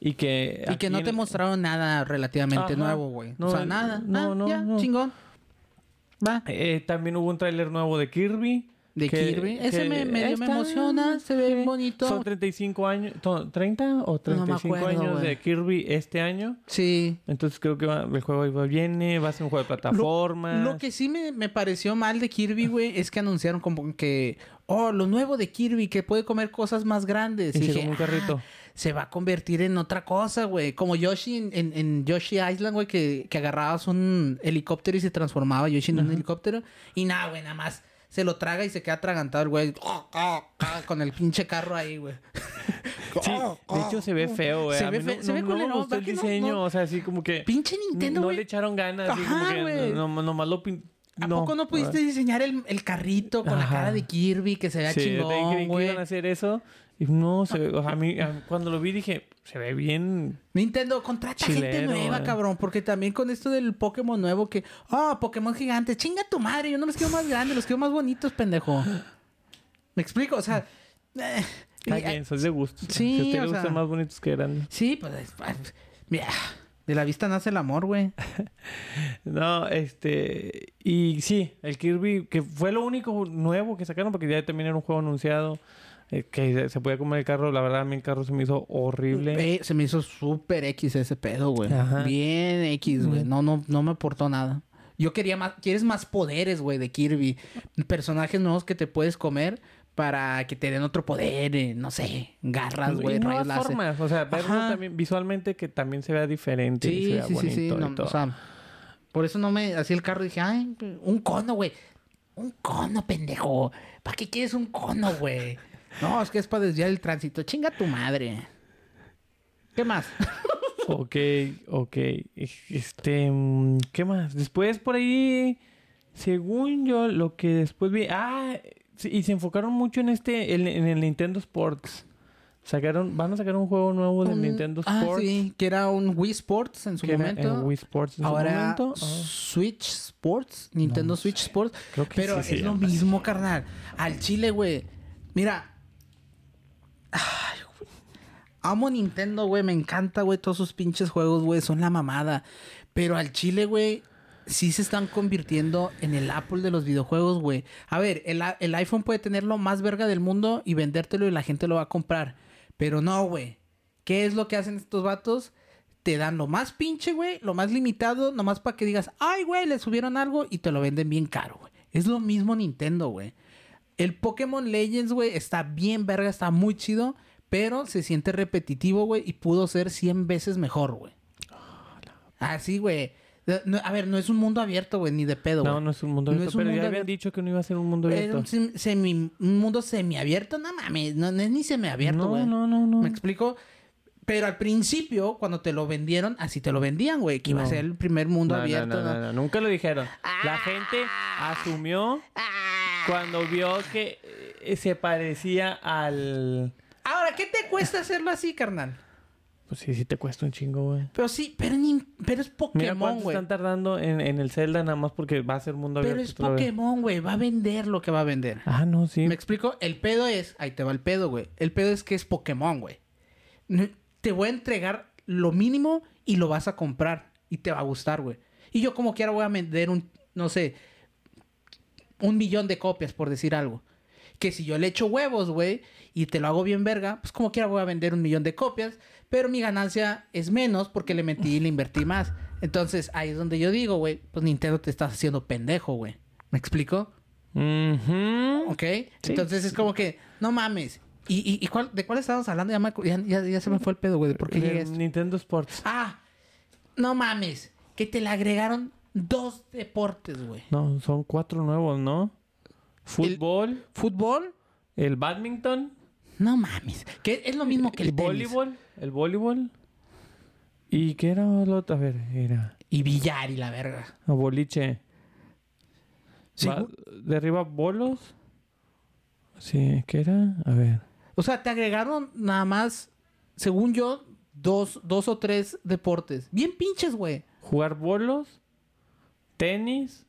Y que... Y que no te mostraron nada relativamente Ajá. nuevo, güey. No, o sea, nada. no, Ah, no, ya, no. chingón. Va. Eh, también hubo un tráiler nuevo de Kirby. De que- Kirby. Ese me, medio me emociona. Se ve sí. bonito. Son 35 años... to- ¿30 o 35 acuerdo, años de Kirby este año? Sí. Entonces creo que va- el juego iba viene, va a ser un juego de plataformas. Lo que sí me, me pareció mal de Kirby, güey, es que anunciaron como que, oh, lo nuevo de Kirby, que puede comer cosas más grandes. Y Y dije, un "Ah, carrito. Se va a convertir en otra cosa, güey. Como Yoshi en, en- en Yoshi Island, güey, que, que agarrabas un helicóptero y se transformaba Yoshi en un helicóptero. Y nada, güey, nada más se lo traga y se queda atragantado el güey. Con el pinche carro ahí, güey. Sí, de hecho se ve feo, güey. Se ve mí fe- no, se ve no, no me gustó el ¿verdad que no? diseño, No. o sea, así como que... Pinche Nintendo, no güey. le echaron ganas, así como Ajá, que güey. no, no- nomás lo pin... ¿A no. poco no pudiste diseñar el, el carrito con la Ajá. cara de Kirby que se vea Sí, chingón, creí que güey? iban a hacer eso. Y no, se o sea, a mí, a- cuando lo vi dije, se ve bien... Nintendo, contrata gente nueva, eh. cabrón. Porque también con esto del Pokémon nuevo que... Ah, Pokémon gigante. Chinga tu madre. Yo no los quiero más grandes. Los quiero más bonitos, pendejo. ¿Me explico? O sea... eh, Está eh, bien, son de gusto. sí, si o le sea- gustan más bonitos que grandes. Sí, pues... es- pues, Mira... De la vista nace el amor, güey. No, este... Y sí, el Kirby, que fue lo único nuevo que sacaron, porque ya también era un juego anunciado, eh, que se podía comer el carro. La verdad, a mí el carro se me hizo horrible. Eh, se me hizo súper X ese pedo, güey. Ajá. Bien X, güey. No, no, no me aportó nada. Yo quería más... Quieres más poderes, güey, de Kirby. Personajes nuevos que te puedes comer para que te den otro poder. eh, no sé, garras, Y güey, rayos láser. formas, o sea, verlo también visualmente que también se vea diferente y se Sí, vea sí, sí, bonito sí. y no, o sea, por eso no me hacía el carro. Dije, ay, un cono, güey. Un cono, pendejo. ¿Para qué quieres un cono, güey? No, es que es para desviar el tránsito. Chinga tu madre. ¿Qué más? Ok, ok. Este, mm, ¿qué más? Después por ahí, según yo, lo que después vi... Ah, y se enfocaron mucho en este, en, en el Nintendo Sports. Sacaron, van a sacar un juego nuevo Un- Nintendo ah, Sports. sí, que era un Wii Sports en su era momento. en Wii Sports en su momento. Ah, Switch Sports, Nintendo No Switch sé. Sports. creo que Pero sí es lo mismo, carnal. Al chile, güey. Mira. Ay. Amo Nintendo, güey. Me encanta, güey. Todos sus pinches juegos, güey. Son la mamada. Pero al chile, güey. Sí se están convirtiendo en el Apple de los videojuegos, güey. A ver, el, el iPhone puede tener lo más verga del mundo y vendértelo y la gente lo va a comprar. Pero no, güey. ¿Qué es lo que hacen estos vatos? Te dan lo más pinche, güey, lo más limitado, nomás para que digas, ay, güey, le subieron algo y te lo venden bien caro, güey. Es lo mismo Nintendo, güey. El Pokémon Legends, güey, está bien verga, está muy chido, pero se siente repetitivo, güey, y pudo ser 100 veces mejor, güey. Así, güey. No, a ver, no es un mundo abierto, güey, ni de pedo, güey. No, no es un mundo No abierto. es un pero mundo ya habían abierto. dicho que no iba a ser un mundo Era abierto. un, semi- un mundo semiabierto, no mames, no, no es ni semiabierto, no, güey. no, no, no. ¿Me explico? Pero al principio, cuando te lo vendieron, así te lo vendían, güey, que iba a No. ser el primer mundo No, no, abierto. no, ¿no? no, no, Nunca lo dijeron. La gente asumió cuando vio que eh, se parecía al... Ahora, ¿qué te cuesta hacerlo así, carnal? Pues sí, sí te cuesta un chingo, güey. Pero sí, pero, ni- pero es Mira Pokémon, cuánto güey. están tardando en, en el Zelda nada más porque va a ser mundo Pero abierto. es otra vez. Pokémon, güey. Va a vender lo que va a vender. Ah, no, sí. ¿Me explico? El pedo es... Ahí te va el pedo, güey. El pedo es que es Pokémon, güey. Te voy a entregar lo mínimo y lo vas a comprar. Y te va a gustar, güey. Y yo como quiera voy a vender un... No sé... Un millón de copias, por decir algo. Que si yo le echo huevos, güey, y te lo hago bien verga, pues como quiera voy a vender un millón de copias, pero mi ganancia es menos porque le metí y le invertí más. Entonces ahí es donde yo digo, güey, pues Nintendo te estás haciendo pendejo, güey. ¿Me explico? Ujú. ¿Ok? Entonces es como que, no mames. ¿Y, y, y cuál, de cuál estábamos hablando? Ya, me ya, ya- ya se me fue el pedo, güey. ¿de ¿Por qué llegué? Nintendo Sports. Ah, no mames. Que te le agregaron dos deportes, güey. No, son cuatro nuevos, ¿no? Fútbol, Fútbol, el badminton, no mames. Que es lo mismo que el, el tenis. voleibol, el voleibol. ¿Y qué era lo otro? A ver, era Y billar y la verga. a boliche. Sí, Va- derriba bolos. Sí, ¿qué era? A ver. O sea, te agregaron nada más, según yo, dos, dos o tres deportes. Bien pinches, güey. Jugar bolos, tenis.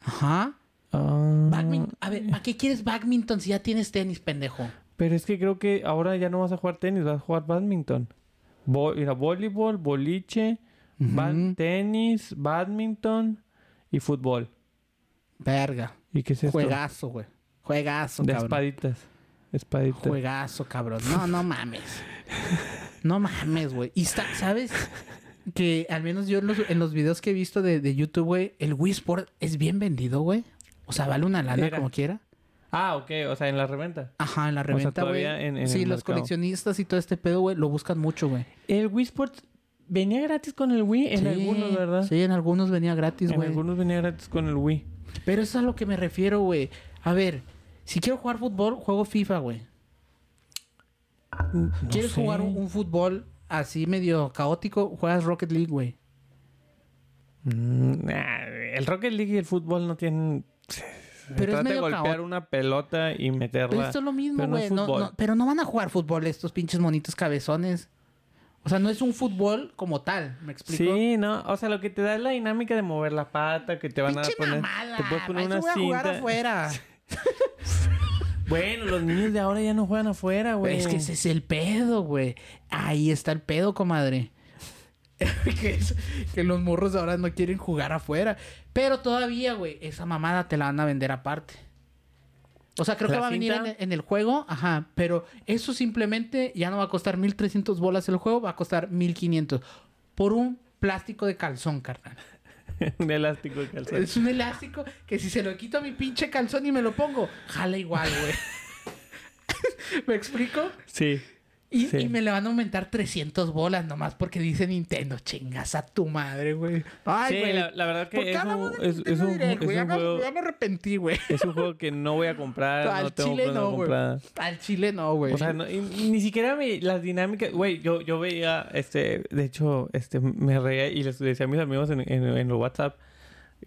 Ajá. Badminton. A ver, ¿para qué quieres badminton si ya tienes tenis, pendejo? Pero es que creo que ahora ya no vas a jugar tenis, vas a jugar badminton. Vo- mira, voleibol, boliche, tenis, badminton y fútbol. Verga. ¿Y qué es esto? Juegazo, güey. Juegazo, De cabrón. espaditas. Espaditas. Juegazo, cabrón. No, no mames. No mames, güey. Y está, ¿sabes? Que al menos yo en los, en los videos que he visto de, de YouTube, güey, el Wii Sport es bien vendido, güey. O sea, vale una lana Era. como quiera. Ah, ok, o sea, en la reventa. Ajá, en la reventa, güey. en- en sí, el los mercado. coleccionistas y todo este pedo, güey, lo buscan mucho, güey. El Wii Sports venía gratis con el Wii en Sí, algunos, ¿verdad? Sí, en algunos venía gratis, en güey. algunos venía gratis con el Wii. Pero eso es a lo que me refiero, güey. A ver, si quiero jugar fútbol, juego FIFA, güey. No ¿Quieres sé. jugar un, un fútbol así medio caótico? Juegas Rocket League, güey. Mm, nah, el Rocket League y el fútbol no tienen... Se Pero es trata de medio golpear caótico. una pelota y meterla. Pero esto es lo mismo, pero no güey. No, pero no van a jugar fútbol estos pinches monitos cabezones. O sea, no es un fútbol como tal, ¿me explico? Sí, no, o sea, lo que te da es la dinámica de mover la pata, que te van Pinche a poner, mamada. te puedes poner una voy a jugar cinta. afuera. Bueno, los niños de ahora ya no juegan afuera, güey. Es que ese es el pedo, güey. Ahí está el pedo, comadre. que, es- que los morros ahora no quieren jugar afuera. Pero todavía, güey, esa mamada te la van a vender aparte. O sea, creo que ¿La va a venir en, cinta? en el juego, ajá. Pero eso simplemente ya no va a costar 1300 bolas el juego, va a costar 1500. Por un plástico de calzón, carnal. un elástico de calzón. Es un elástico que si se lo quito a mi pinche calzón y me lo pongo, jala igual, güey. ¿Me explico? Sí. Y, Sí. y me le van a aumentar 300 bolas nomás porque dice Nintendo. Chingas a tu madre, güey. Ay, Sí, güey. la, la verdad que es cada un, es, es un, Direct, es güey. Ya un me- juego... ya me arrepentí, güey. Es un juego que no voy a comprar, no Al tengo chile no, güey. Al chile no, güey. O sea, no- y- ni siquiera me- las dinámicas, güey, yo, yo veía, este, de hecho, este, me reía y les decía a mis amigos en, en, en el WhatsApp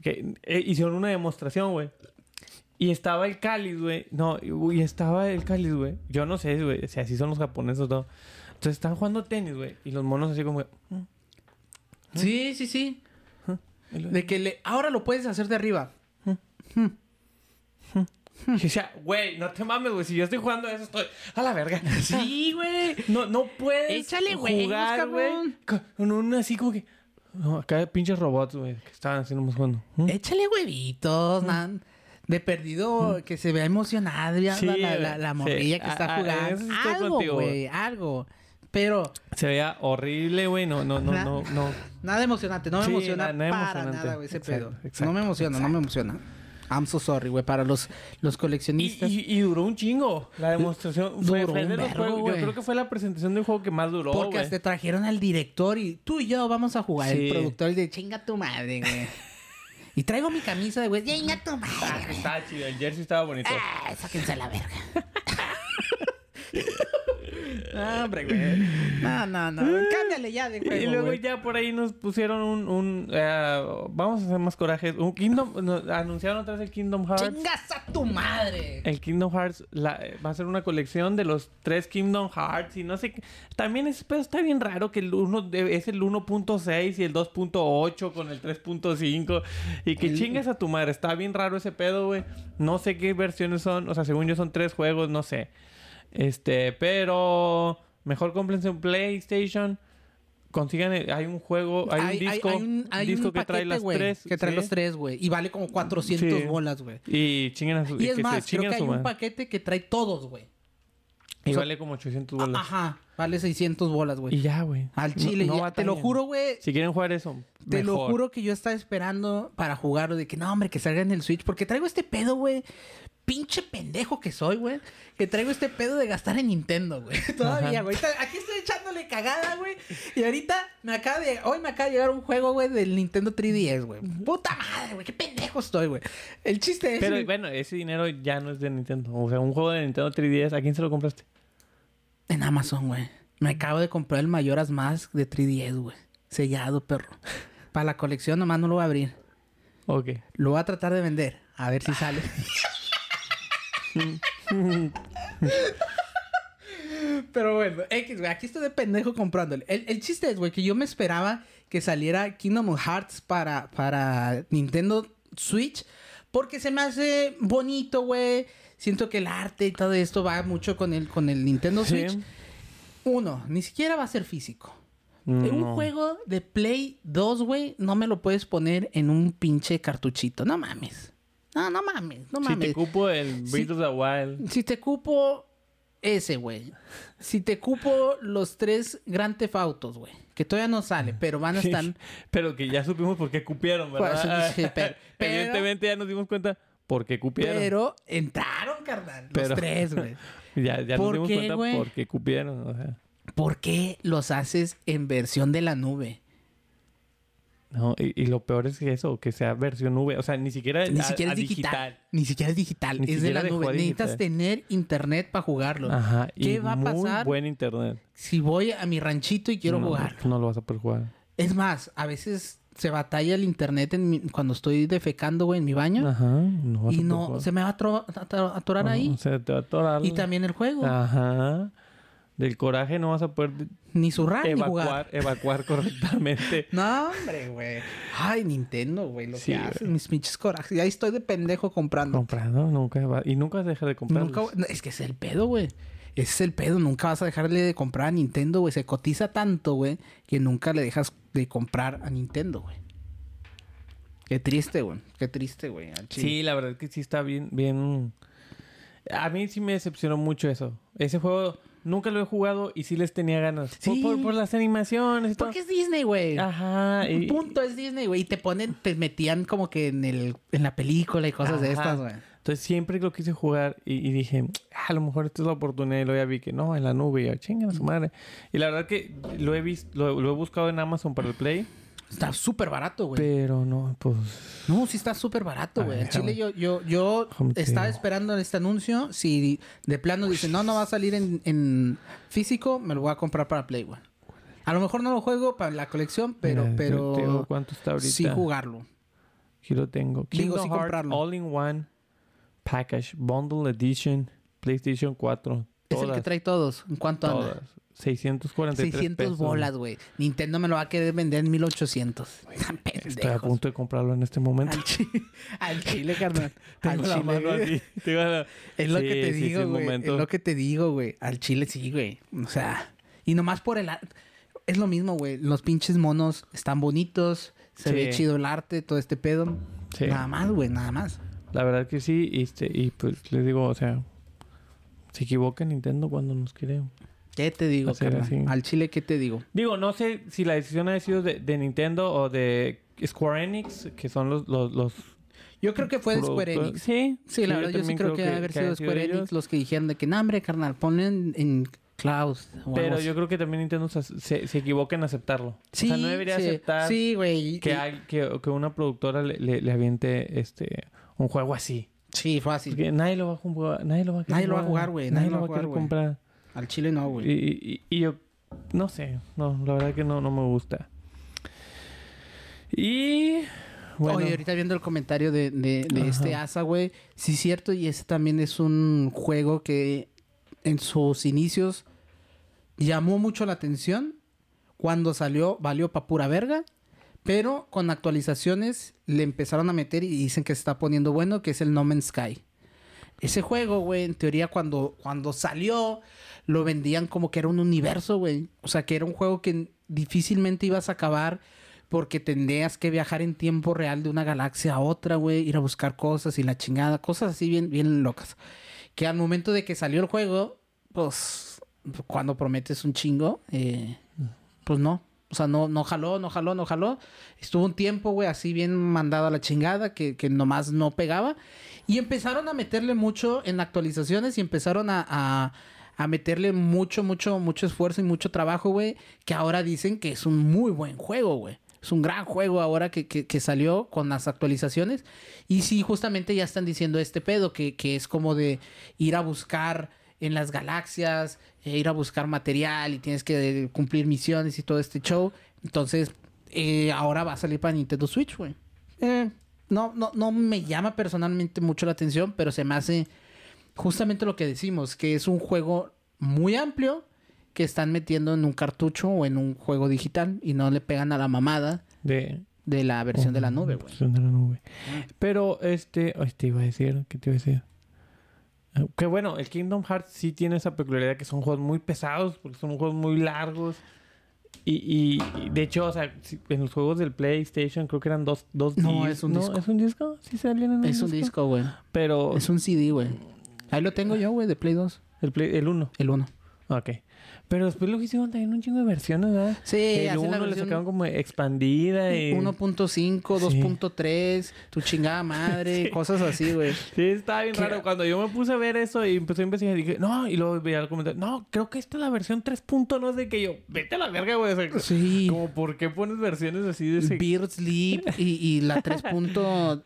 que eh, hicieron una demostración, güey. Y estaba el cáliz, güey. No, y estaba el cáliz, güey. Yo no sé, güey. Si así son los japoneses o todo. Entonces están jugando tenis, güey. Y los monos así como... "Mm". Sí, sí, sí. Lo- De que le... ahora lo puedes hacer de arriba. Y decía, güey, no te mames, güey. Si yo estoy jugando eso, estoy a la verga. Sí, güey. No, no puedes Échale huevos, jugar, güey. Con un así como que... No, acá hay pinches robots, güey, que estaban haciendo más jugando. ¿Mm? Échale huevitos, man. De perdido, que se vea emocionada Sí, la, la, la, la sí. morrilla que Ah, está ah, jugando. sí estoy algo, güey, algo. Pero Se veía horrible, güey. No, no, no, no, no. nada emocionante, no me Sí, emociona na- nada para nada, güey, ese Exacto, pedo. exacto, no me emociona, no me emociona. I'm so sorry, güey, para los, los coleccionistas. y, y duró un chingo la demostración. Fue, Duró fue un de los vergo, juegos- güey. Yo creo que fue la presentación del juego que más duró, porque güey. hasta trajeron al director y tú y yo vamos a jugar. Sí. El productor y de chinga tu madre, güey. y traigo mi camisa de güey, tu Ah, madre. güey. estaba chido. El jersey estaba bonito. Ah, sáquense a la verga. no, hombre, güey. No, no, no. Cámbiale ya de juego, y luego güey. ya por ahí nos pusieron un... un eh, vamos a hacer más corajes. Un Kingdom... anunciaron otra vez el Kingdom Hearts. ¡Chingas a tu madre! El Kingdom Hearts la- va a ser una colección de los tres Kingdom Hearts y no sé qué. También ese pedo está bien raro que el uno es el 1.6 y el 2.8 con el 3.5 y que El- chingues a tu madre. Está bien raro ese pedo, güey. No sé qué versiones son. O sea, según yo son tres juegos, no sé. Este, pero mejor cómprense un PlayStation. Consigan, el- hay un juego, hay, un disco, hay un, hay disco un que trae paquete, las güey, tres. Que trae ¿sí? los tres, güey. Y vale como 400 Sí. bolas, güey. Y chinguen a su Y es que más, creo que hay un paquete que trae todos, güey. Y o sea, vale como 800 bolas. Ajá. Vale 600 bolas, güey. Y ya, güey. Al No- chile. no ya- te lo juro, güey. Si quieren jugar eso, Te lo juro que yo estaba esperando para jugarlo. De que no, hombre, que salga en el Switch. Porque traigo este pedo, güey. Pinche pendejo que soy, güey. Que traigo este pedo de gastar en Nintendo, güey. Todavía, güey. Aquí estoy echándole cagada, güey. Y ahorita me acaba de... Hoy me acaba de llegar un juego, güey, del Nintendo 3DS, güey. Puta madre, güey. Qué pendejo estoy, güey. El chiste es... Pero bueno, ese dinero ya no es de Nintendo. O sea, un juego de Nintendo 3DS, ¿a quién se lo compraste? En Amazon, güey. Me acabo de comprar el Mayoras Mask de 3DS, güey. Sellado, perro. Para la colección nomás no lo voy a abrir. Ok. Lo voy a tratar de vender. A ver si sale. Pero bueno, X, güey. Aquí estoy de pendejo comprándole. El, el chiste es, güey, que yo me esperaba que saliera Kingdom Hearts para, para Nintendo Switch. Porque se me hace bonito, güey. Siento que el arte y todo esto va mucho con el, con el Nintendo Sí. Switch. Uno, ni siquiera va a ser físico. Un No. juego de Play 2, güey, no me lo puedes poner en un pinche cartuchito. No mames. No, no mames. No Si mames. te cupo el Sí. Breath of the Wild. Si te cupo ese, güey. Si te cupo los tres Grand Theft Autos, güey. Que todavía no sale, pero van a estar... Pero que ya supimos por qué cupieron, ¿verdad? Pues, sí, pero- pero- Evidentemente ya nos dimos cuenta por qué cupieron. Pero entraron, carnal. Los tres, güey. ya ya nos ¿Por dimos qué, cuenta güey? por qué cupieron. O sea, ¿Por qué los haces en versión de la nube? no, y, y lo peor es que eso, que sea versión nube. O sea, ni siquiera, Ni siquiera a es digital. Ni siquiera es digital. Ni es de la nube. Necesitas digital. tener internet para jugarlo. Ajá. ¿Qué y va a muy pasar? buen internet. Si voy a mi ranchito y quiero no, jugar. No lo vas a poder jugar. Es más, a veces se batalla el internet en mi- cuando estoy defecando, güey, en mi baño. Ajá. No y no, se me va a atorar ahí. Se te va a atorar. Y también el juego. Ajá. Del coraje no vas a poder Ni zurrar ni jugar. evacuar, evacuar correctamente. No, hombre, güey. Ay, Nintendo, güey. Lo Sí, que hacen, mis pinches corajes. Y ahí estoy de pendejo comprando. Comprando, nunca va. Y nunca deja de comprar. Nunca, es que es el pedo, güey. Ese es el pedo. Nunca vas a dejarle de comprar a Nintendo, güey. Se cotiza tanto, güey, que nunca le dejas de comprar a Nintendo, güey. Qué triste, güey. Qué triste, güey. Sí, la verdad es que sí está bien, bien. A mí sí me decepcionó mucho eso. Ese juego nunca lo he jugado y sí les tenía ganas. Sí. Por, por las animaciones y todo. Porque es Disney, güey. Ajá. Y, Punto es Disney, güey. Y te ponen, te metían como que en el, en la película y cosas de estas, güey. Entonces siempre lo quise jugar y, y dije, "Ah, a lo mejor esta es la oportunidad. Y luego ya vi que no, en la nube. Y yo, chingan a su madre. Y la verdad que lo he visto, lo, lo he buscado en Amazon para el Play. Está súper barato, güey. Pero no, pues. No, sí está súper barato, güey. En Chile yo, yo, yo estaba esperando este anuncio. Si de plano dicen, no, no va a salir en, en físico, me lo voy a comprar para Play, güey. A lo mejor no lo juego para la colección, pero, mira, pero digo ¿Cuánto está ahorita? sí jugarlo. Aquí lo tengo. Digo, sí comprarlo. All in One Package Bundle Edition PlayStation 4. Es el que trae todos. ¿En cuánto anda? todas. 643 600 pesos. bolas, güey. Nintendo me lo va a querer vender en 1800. Tan Estoy a punto de comprarlo en este momento. Al chile, al chile, carnal. Al Tengo la mano chile. Tengo la- Es lo Sí, que te sí, digo, güey. Es lo que te digo, güey. Al chile sí, güey. O sea, y nomás por el. Es lo mismo, güey. Los pinches monos están bonitos. Se ve chido el arte, todo este pedo. Sí. Nada más, güey, nada más. La verdad que sí. Y, este, y pues les digo, o sea, se equivoca Nintendo cuando nos quiere. ¿Qué te digo. Al chile, ¿qué te digo? Digo, no sé si la decisión ha sido de, de Nintendo o de Square Enix, que son los, los, los Yo creo que fue de Square. Enix. Sí, Sí, la verdad, yo sí creo que debe haber sido han Square Enix ellos. los que dijeron de que, no, hombre, carnal, ponen en cloud. o algo Pero así". yo creo que también Nintendo se, se, se equivoca en aceptarlo. Sí, o sea, no debería sí, aceptar Sí, que, hay, que, que una productora le, le, le aviente este un juego así. Sí, fácil. Porque nadie lo va a jugar, nadie lo va a Nadie lo va a jugar, güey, Nadie, nadie lo va a querer comprar. Al chile no, Y, güey. y, y yo no sé, no, la verdad que no, no me gusta. Y bueno, Oye, ahorita viendo el comentario de, de, de este. Asa, güey. Sí, cierto, y ese también es un juego que en sus inicios llamó mucho la atención. Cuando salió, valió pa' pura verga. Pero con actualizaciones le empezaron a meter y dicen que se está poniendo bueno, que es el No Man's Sky. Ese juego, güey, en teoría cuando, cuando salió, lo vendían como que era un universo, güey. O sea, que era un juego que difícilmente ibas a acabar porque tendrías que viajar en tiempo real de una galaxia a otra, güey, ir a buscar cosas y la chingada, cosas así bien, bien locas. Que al momento de que salió el juego, pues, cuando prometes un chingo, eh, pues no. O sea, no, no jaló, no jaló, no jaló. Estuvo un tiempo, güey, así bien mandado a la chingada, que, que nomás no pegaba. Y empezaron a meterle mucho en actualizaciones y empezaron a, a, meterle mucho, mucho, mucho esfuerzo y mucho trabajo, güey. Que ahora dicen que es un muy buen juego, güey. Es un gran juego ahora que, que, que salió con las actualizaciones. Y sí, justamente ya están diciendo este pedo, que, que es como de ir a buscar en las galaxias, eh, ir a buscar material y tienes que eh, cumplir misiones y todo este show. Entonces, eh, ahora va a salir para Nintendo Switch, güey. Eh, no, no, no me llama personalmente mucho la atención, pero se me hace justamente lo que decimos, que es un juego muy amplio que están metiendo en un cartucho o en un juego digital y no le pegan a la mamada de de la versión de la nube, güey. versión de la nube. Pero este, te iba a decir, ¿qué te iba a decir? Que bueno, el Kingdom Hearts sí tiene esa peculiaridad que son juegos muy pesados, porque son juegos muy largos. Y, y- y de hecho, o sea, en los juegos del PlayStation creo que eran dos, dos No, es un disco. ¿Es un disco? Sí salían en un Es un disco, güey. Pero Es un CD, güey. Ahí lo tengo yo, güey, de Play 2. el, Play- el 1. El 1. Ok. Pero después lo hicieron también un chingo de versiones, ¿verdad? Sí, el así 1 la le versión sacaron como expandida y... 1.5, 2.3, tu chingada madre, cosas así, güey. Sí, estaba bien ¿Qué? raro. Cuando yo me puse a ver eso y empecé a investigar, dije, no, y luego veía el comentario, no, creo que esta es la versión 3. punto no sé qué yo, vete a la verga, güey. O sea, Sí. Como, ¿por qué pones versiones así de ese? Beard Sleep y, y la 3.1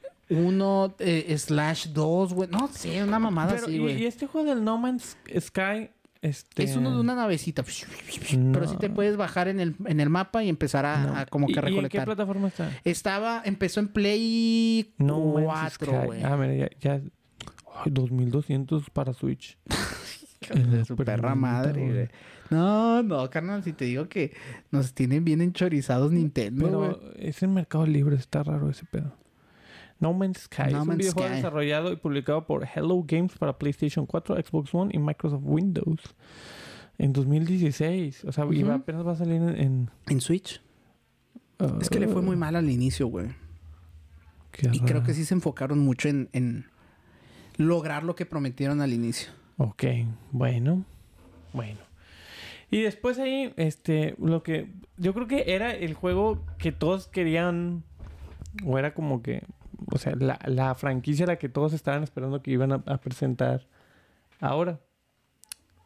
eh, slash 2, güey. No sé, una mamada Pero, así, y, güey. y este juego del No Man's Sky, este... Es uno de una navecita. Pero sí te puedes bajar en el, en el mapa y empezar a, No. a como que ¿Y- ¿Y en qué recolectar. plataforma está? Estaba, empezó en Play No Man's 4, Sky. güey. Ah, mira, ya... ya... Ay, 2200 para Switch. de su perra madre, güey. No, no, carnal, si te digo que nos tienen bien enchorizados Nintendo. Pero es en Mercado Libre, está raro ese pedo. No Man's Sky No es un Man's videojuego Sky. desarrollado y publicado por Hello Games para PlayStation 4, Xbox One y Microsoft Windows en 2016. O sea, Ujú. apenas va a salir en... en, En Switch. Es que le fue muy mal al inicio, güey. Y creo que sí se enfocaron mucho en, en lograr lo que prometieron al inicio. Ok, bueno, bueno. Y después ahí, este, lo que yo creo que era el juego que todos querían, o era como que, o sea, la, la franquicia a la que todos estaban esperando que iban a, a presentar ahora.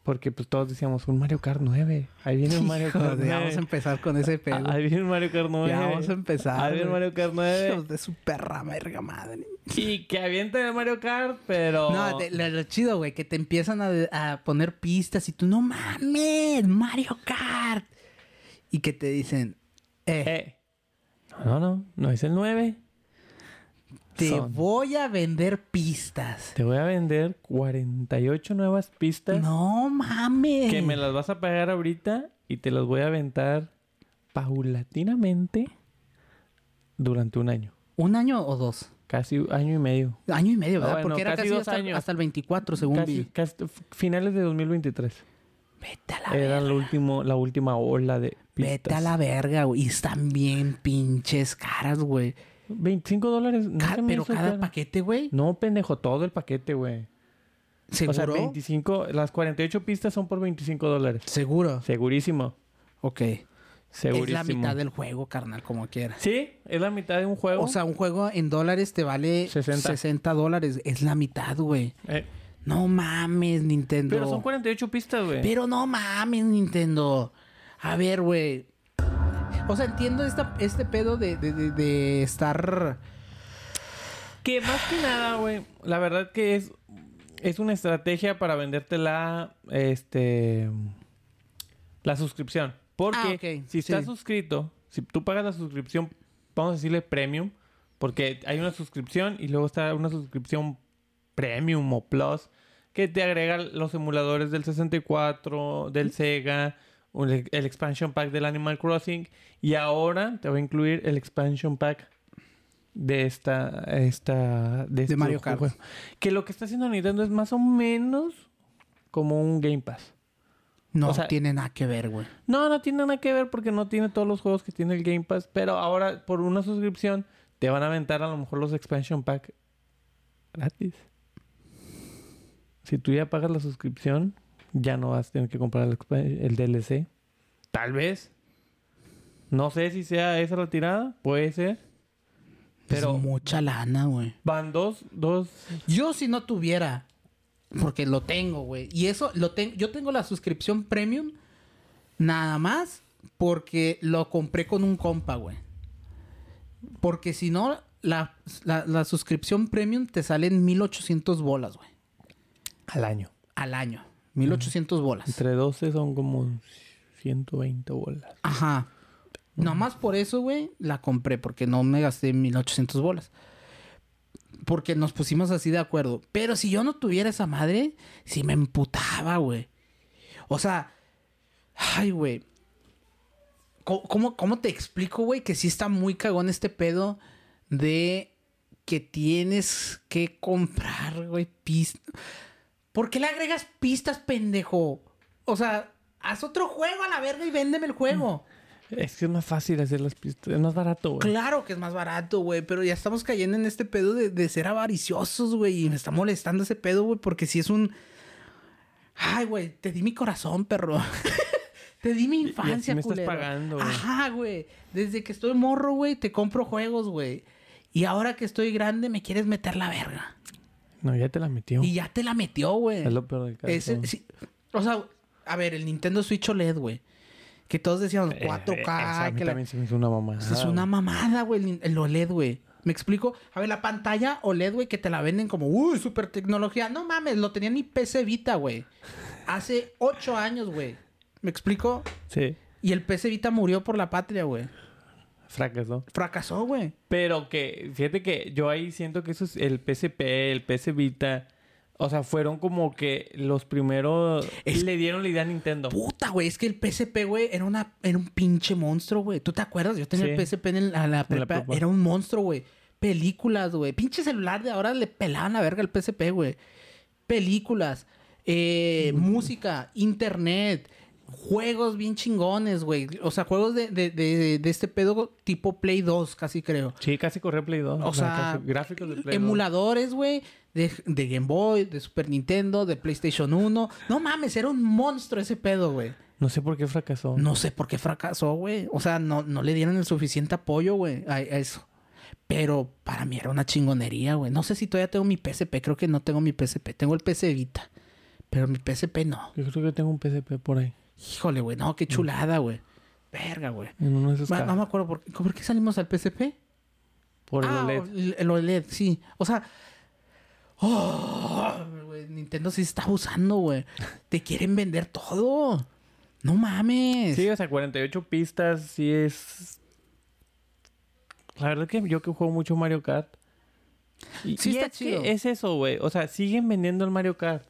Porque pues todos decíamos, un Mario Kart 9. Ahí viene un Mario Kart de- 9. vamos a empezar con ese pedo. Ahí viene un Mario Kart 9. ya vamos a empezar. Ahí viene un. Mario Kart 9. Hijos de su perra verga madre. y que avienten el Mario Kart, pero... No, te- lo, lo chido, güey, que te empiezan a, a poner pistas y tú, no mames, Mario Kart. Y que te dicen, eh, Eh. No, no, no es el 9. Te Son. voy a vender pistas. Te voy a vender 48 nuevas pistas No mames. que me las vas a pagar ahorita y te las voy a aventar paulatinamente durante un año. ¿Un año o dos? Casi año y medio. Año y medio, ¿verdad? Bueno, Porque era casi casi, dos hasta, años. hasta el 24, según Casi, vi. casi finales de 2023. Vete a la Era verga. el último, la última ola de pistas. Vete a la verga, güey. Y están bien pinches caras, güey. 25 dólares. No pero cada paquete, güey. No, pendejo, todo el paquete, güey. ¿Seguro? O sea, 25, las 48 pistas son por 25 dólares. Seguro. Segurísimo. Ok. Segurísimo. Es la mitad del juego, carnal, como quieras. Sí, es la mitad de un juego. O sea, un juego en dólares te vale 60. 60, dólares. Es la mitad, güey. Eh, No mames, Nintendo. pero son 48 pistas, güey. Pero no mames, Nintendo. A ver, güey. O sea, entiendo esta, este pedo de, de- de- de estar... Que más que nada, güey, la verdad que es, es una estrategia para venderte la, este, la suscripción. Porque Ah, si estás sí. suscrito, si tú pagas la suscripción, vamos a decirle premium, porque hay una suscripción y luego está una suscripción premium o plus que te agrega los emuladores del 64, del Sega, el expansion pack del Animal Crossing y ahora te va a incluir el expansion pack de esta esta de, este Mario Kart. juego. Que lo que está haciendo Nintendo es más o menos como un Game Pass. No O sea- tiene nada que ver, güey. No, no tiene nada que ver porque no tiene todos los juegos que tiene el Game Pass, pero ahora por una suscripción te van a aventar a lo mejor los expansion pack gratis. Si tú ya pagas la suscripción, ya no vas a tener que comprar el, DLC. Tal vez. No sé si sea esa la tirada, puede ser. Pero Es mucha lana, güey. van dos, dos. Yo si no tuviera, porque lo tengo, güey. Y eso lo tengo. Yo tengo la suscripción premium nada más porque lo compré con un compa, güey. Porque si no, la, la- la suscripción premium te salen 1800 bolas, güey. Al año. Al año. 1800 bolas. Entre 12 son como 120 bolas. Ajá. Nomás por eso, güey, la compré, porque no me gasté 1800 bolas. Porque nos pusimos así de acuerdo. Pero si yo no tuviera esa madre, sí me emputaba, güey. O sea, ay, güey. ¿Cómo, cómo, cómo te explico, güey? Que sí está muy cagón este pedo de que tienes que comprar, güey. ¿Por qué le agregas pistas, pendejo? O sea, haz otro juego a la verga y véndeme el juego. Es que es más fácil hacer las pistas. Es más barato, güey. Claro que es más barato, güey, pero ya estamos cayendo en este pedo de, de ser avariciosos, güey, y me está molestando ese pedo, güey, porque si es un... Ay, güey, te di mi corazón, perro. te di mi y así infancia, me estás pagando, güey. Ajá, güey. Desde que estoy morro, güey, te compro juegos, güey. Y ahora que estoy grande, me quieres meter la verga. No, ya te la metió. Y ya te la metió, güey. Es lo peor del caso. Ese- sí. O sea, a ver, el Nintendo Switch OLED, güey. Que todos decíamos Eh, 4K. esa a mí que la- también se me hizo una pues es una mamada, güey, el- el OLED, güey. ¿Me explico? A ver, la pantalla OLED, güey, que te la venden como, uy, super tecnología. No mames, lo tenía ni PC Vita, güey. Hace ocho años, güey. ¿Me explico? Sí, Y el PC Vita murió por la patria, güey. Fracasó. Fracasó, güey. Pero que, fíjate que yo ahí siento que eso es el PSP, el PS Vita. O sea, fueron como que los primeros... Es- Le dieron la idea a Nintendo. Puta, güey, es que el PSP, güey, era, una, era un pinche monstruo, güey. ¿Tú te acuerdas? Yo tenía Sí. el PSP en el- a la prepa. Era un monstruo, güey. Películas, güey. Pinche celular de ahora le pelaban la verga al PSP, güey. Películas, eh, música, internet, juegos bien chingones, güey. O sea, juegos de, de, de, de este pedo tipo Play 2, casi creo. Sí, casi corría Play 2. O sea, gráficos de Play 2. emuladores, güey, de, de Game Boy, de Super Nintendo, de PlayStation 1. No mames, era un monstruo ese pedo, güey. No sé por qué fracasó. No sé por qué fracasó, güey. O sea, no, no le dieron el suficiente apoyo, güey, a, a eso. Pero para mí era una chingonería, güey. No sé si todavía tengo mi PSP. Creo que no tengo mi PSP. Tengo el PC Vita. Pero mi PSP no. Yo creo que tengo un PSP por ahí. Híjole, güey. No, qué chulada, güey. Verga, güey. Carros. No me acuerdo por, por qué salimos al PSP. Por el ah, OLED. el- el OLED, sí. O sea... Oh, Nintendo sí está abusando, güey. Te quieren vender todo. No mames. Sí, o sea, 48 pistas, sí es... La verdad que yo que juego mucho Mario Kart, Y, Sí y está es chido. que es eso, güey. O sea, siguen vendiendo el Mario Kart.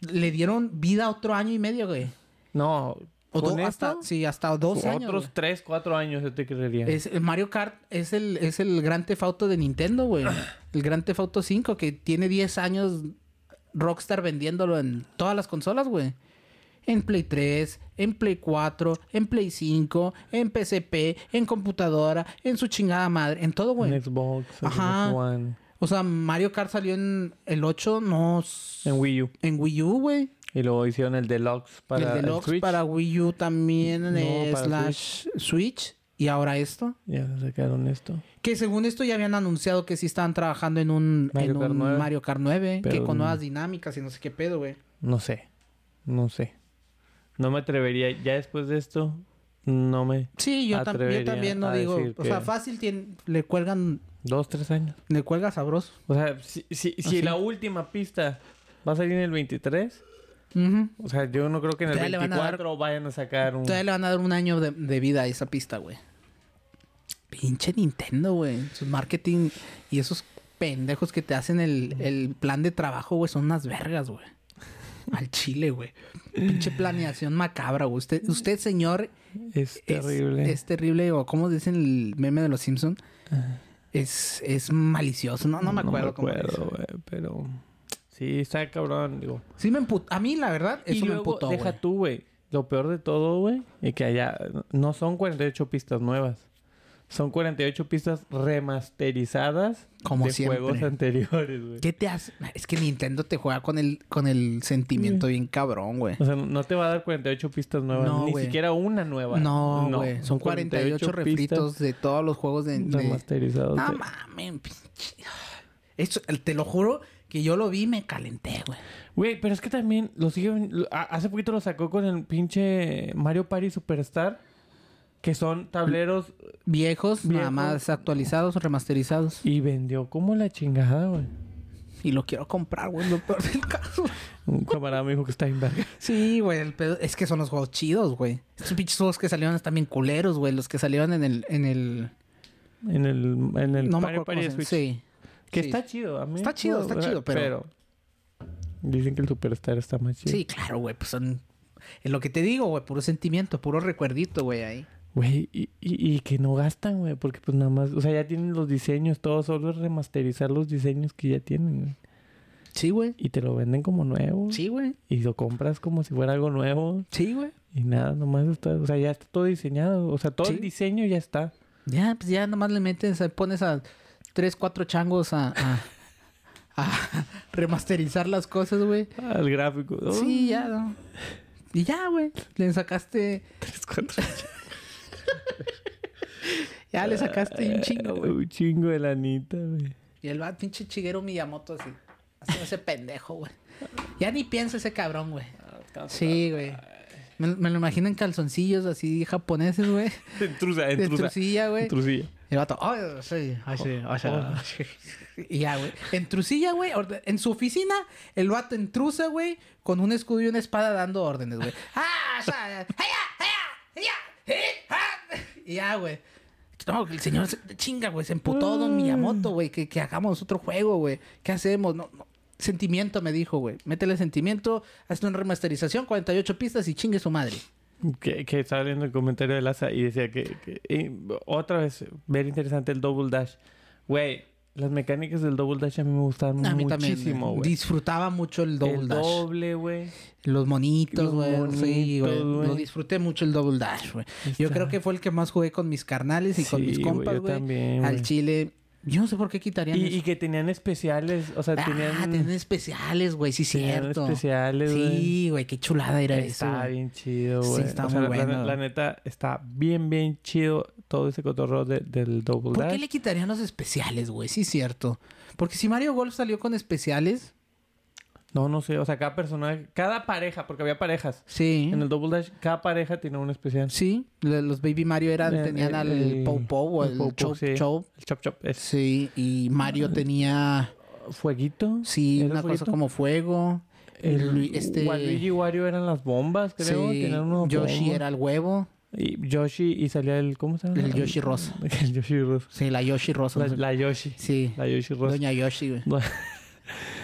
Le dieron vida otro año y medio, güey. No, O con do- hasta, esto, sí, hasta dos años. otros güey. 3, 4 años yo te creería. Es, el Mario Kart es el, es el Gran Theft Auto de Nintendo, güey. El Gran Theft Auto 5, que tiene 10 años Rockstar vendiéndolo en todas las consolas, güey. En Play 3, en Play 4, en Play 5, en PSP, en computadora, en su chingada madre, en todo, güey. en Xbox, en Ajá. One, O sea, Mario Kart salió en el 8, no... en Wii U. En Wii U, güey. Y luego hicieron el Deluxe para el el Deluxe Switch. para Wii U también, No, eh, slash Switch. Y ahora esto. Ya sacaron esto. Que según esto ya habían anunciado que sí estaban trabajando en un Mario en Kart un 9. Mario Kart 9, que con nuevas dinámicas y no sé qué pedo, güey. No sé. No sé. No me atrevería. Ya después de esto, no me... Sí, yo, tam- yo también no digo, o sea, fácil tiene, le cuelgan, Dos, tres años. le cuelga sabroso. O sea, si, si, si ¿Ah, la última pista va a salir en el 23, Ujú. o sea, yo no creo que en el Todavía le van a dar- 24 vayan a sacar un... Todavía le van a dar un año de, de vida a esa pista, güey. Pinche Nintendo, güey. Su marketing y esos pendejos que te hacen el, el plan de trabajo, güey, son unas vergas, güey. Al chile, güey. Pinche planeación macabra, güey. Usted, usted señor, Es terrible. Es, terrible, o como dicen el meme de los Simpsons, es, es malicioso. No, no me acuerdo cómo acuerdo, dice. güey, pero... Sí, está cabrón, digo. Sí me emputó. A mí, la verdad, y eso me luego, emputó, deja tú, güey. Lo peor de todo, güey, es que allá no son 48 pistas nuevas. Son 48 pistas remasterizadas Como de siempre. juegos anteriores, güey. ¿Qué te hace? Es que Nintendo te juega con el, con el sentimiento bien cabrón, güey. O sea, no te va a dar 48 pistas nuevas, No, ni siquiera una nueva. No, güey. Son 48, refritos de todos los juegos de... de... remasterizados. No de- mames, pinche. Esto, te lo juro que yo lo vi me calenté, güey. Güey, pero es que también lo sigue... lo- a- Hace poquito lo sacó con el pinche Mario Party Superstar. Que son tableros Viejos, nada Viejos. más actualizados, remasterizados. y vendió como la chingada, güey. Y lo quiero comprar, güey, lo peor del caso. Un camarada me dijo que está en verga. Sí, güey, el pedo- es que son los juegos chidos, güey. Estos pinches juegos que salieron están bien culeros, güey. Los que salieron en el... En el En el, en el no me Mario acuerdo Party cómo se Switch. Sí. Que Sí. está chido. A mí Está chido, está chido, pero- Dicen que el Superstar está más chido. Sí, claro, güey. Pues son... Es lo que te digo, güey. Puro sentimiento, puro recuerdito, güey, ahí. Güey, y, y, y que no gastan, güey. Porque pues nada más... O sea, ya tienen los diseños. Todo solo es remasterizar los diseños que ya tienen, güey. Sí, güey. Y te lo venden como nuevo. Sí, güey. Y lo compras como si fuera algo nuevo. Sí, güey. Y nada, nomás está... O sea, ya está todo diseñado. O sea, todo Sí. el diseño ya está. Ya, pues ya nomás le metes, pones a tres, cuatro changos a, a, a remasterizar las cosas, güey. Al gráfico. Oh, Sí, ya, ¿no? Y ya, güey. Le sacaste, tres, cuatro. ya le sacaste un chingo, güey. Un chingo de lanita, güey. Y el va pinche chiguero Miyamoto así. Así ese pendejo, güey. Ya ni piensa ese cabrón, güey. Sí, güey. Me, me lo imagino en calzoncillos así japoneses, güey. Entrusa, De entrusa. trucilla, güey. Entrusilla. El vato, ay, sí, ay, sí, ay, sí". Y ya, güey. En Trusilla, güey. En su oficina, el vato entrusa, güey, con un escudo y una espada dando órdenes, güey. ¡Ah! ¡Eh! ¡Ah! Y ya, güey. No, el señor se chinga, güey. Se emputó Don Miyamoto, güey. Que, que hagamos otro juego, güey. ¿Qué hacemos? No, no. Sentimiento, me dijo, güey. Métele sentimiento, hazle una remasterización, 48 pistas y chingue su madre. Que, que estaba leyendo el comentario de Laza y decía que, que- y otra vez, ver interesante el Double Dash. Güey, las mecánicas del Double Dash a mí me gustaban A mí muchísimo, güey. güey. Disfrutaba mucho el Double el Dash. doble, güey. Los monitos, güey. Sí, güey. Lo disfruté mucho el Double Dash, güey. Yo creo que fue el que más jugué con mis carnales y con Sí, mis güey, compas, güey. Al güey. chile. Yo no sé por qué quitarían Y, eso. y que tenían especiales, o sea, Ah, tenían... tenían especiales, güey. Sí, tenían cierto. especiales, güey. Sí, güey. Qué chulada era eso. Está bien chido, Sí, güey. está O sea, muy la- bueno. La, la neta, está bien, bien chido todo ese cotorreo de- del Double ¿Por Dash. qué le quitarían los especiales, güey? Sí, cierto. Porque si Mario Golf salió con especiales, No, no sé. O sea, cada personaje... Cada pareja, porque había parejas. sí. En el Double Dash, cada pareja tenía un especial. Sí, los Baby Mario eran, El- tenían el- al el- Pou Pou o el Pou Chop sí. Chop. El Chop Chop es... Sí, y Mario tenía, ¿Fueguito? sí, ¿Era una fueguito? cosa como fuego. El, este- Waluigi y Wario eran las bombas, creo. sí, Yoshi bombas. era el huevo. Y Yoshi y salía el... ¿Cómo se llama? El Yoshi rosa. el Yoshi rosa. Sí, la Yoshi Rosa. La, la Yoshi. Sí. La Yoshi rosa. Doña Yoshi, güey.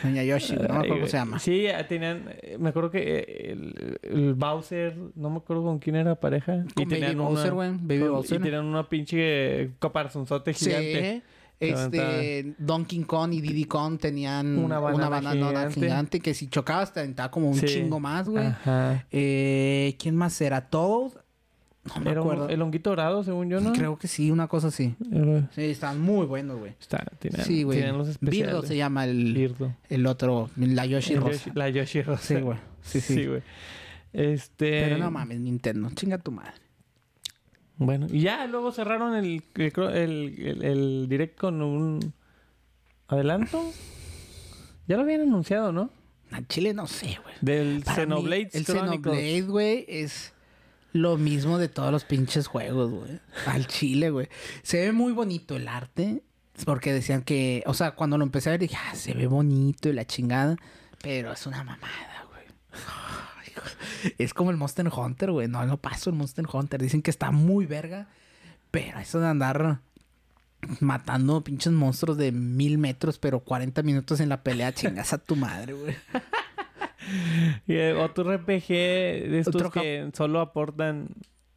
Doña Yoshi. No me acuerdo cómo se llama. Sí, tenían... Me acuerdo que eh, el, el Bowser... No me acuerdo con quién era pareja. Con Baby tenían Bowser, güey. Baby con- Bowser. Y tenían una pinche caparazonzote gigante. Sí. Este, Donkey Kong y Diddy Kong tenían Una una banana banana gigante. gigante. que si chocabas te aventaba como un Sí. chingo más, güey. Ajá. Eh, ¿Quién más era? ¿Toad? No me Era un- acuerdo. el honguito dorado, según yo, ¿no? Creo que sí, una cosa así. Era- Sí, estaban muy buenos, güey. Está, tienen, Sí, güey. tienen los especiales. Birdo se llama el, Birdo. el otro, la Yoshi El Rosa. Yoshi- la Yoshi Rosa. Sí, güey. Sí, sí. Sí, güey. Este... Pero no mames, Nintendo. Chinga tu madre. Bueno, y ya luego cerraron el, el, el, direct con un adelanto. Ya lo habían anunciado, ¿no? Al Chile no sé, güey. Del Para mí, Xenoblade El Chronicles. Xenoblade, güey, es lo mismo de todos los pinches juegos, güey. Al chile, güey. Se ve muy bonito el arte. Porque decían que, o sea, cuando lo empecé a ver dije, ah, se ve bonito y la chingada. Pero es una mamada, güey. Es como el Monster Hunter, güey. No, no paso el Monster Hunter. Dicen que está muy verga. Pero eso de andar matando pinches monstruos de mil metros, pero 40 minutos en la pelea, chingas a tu madre, güey. Y, eh, otro RPG de estos Otro que solo aportan,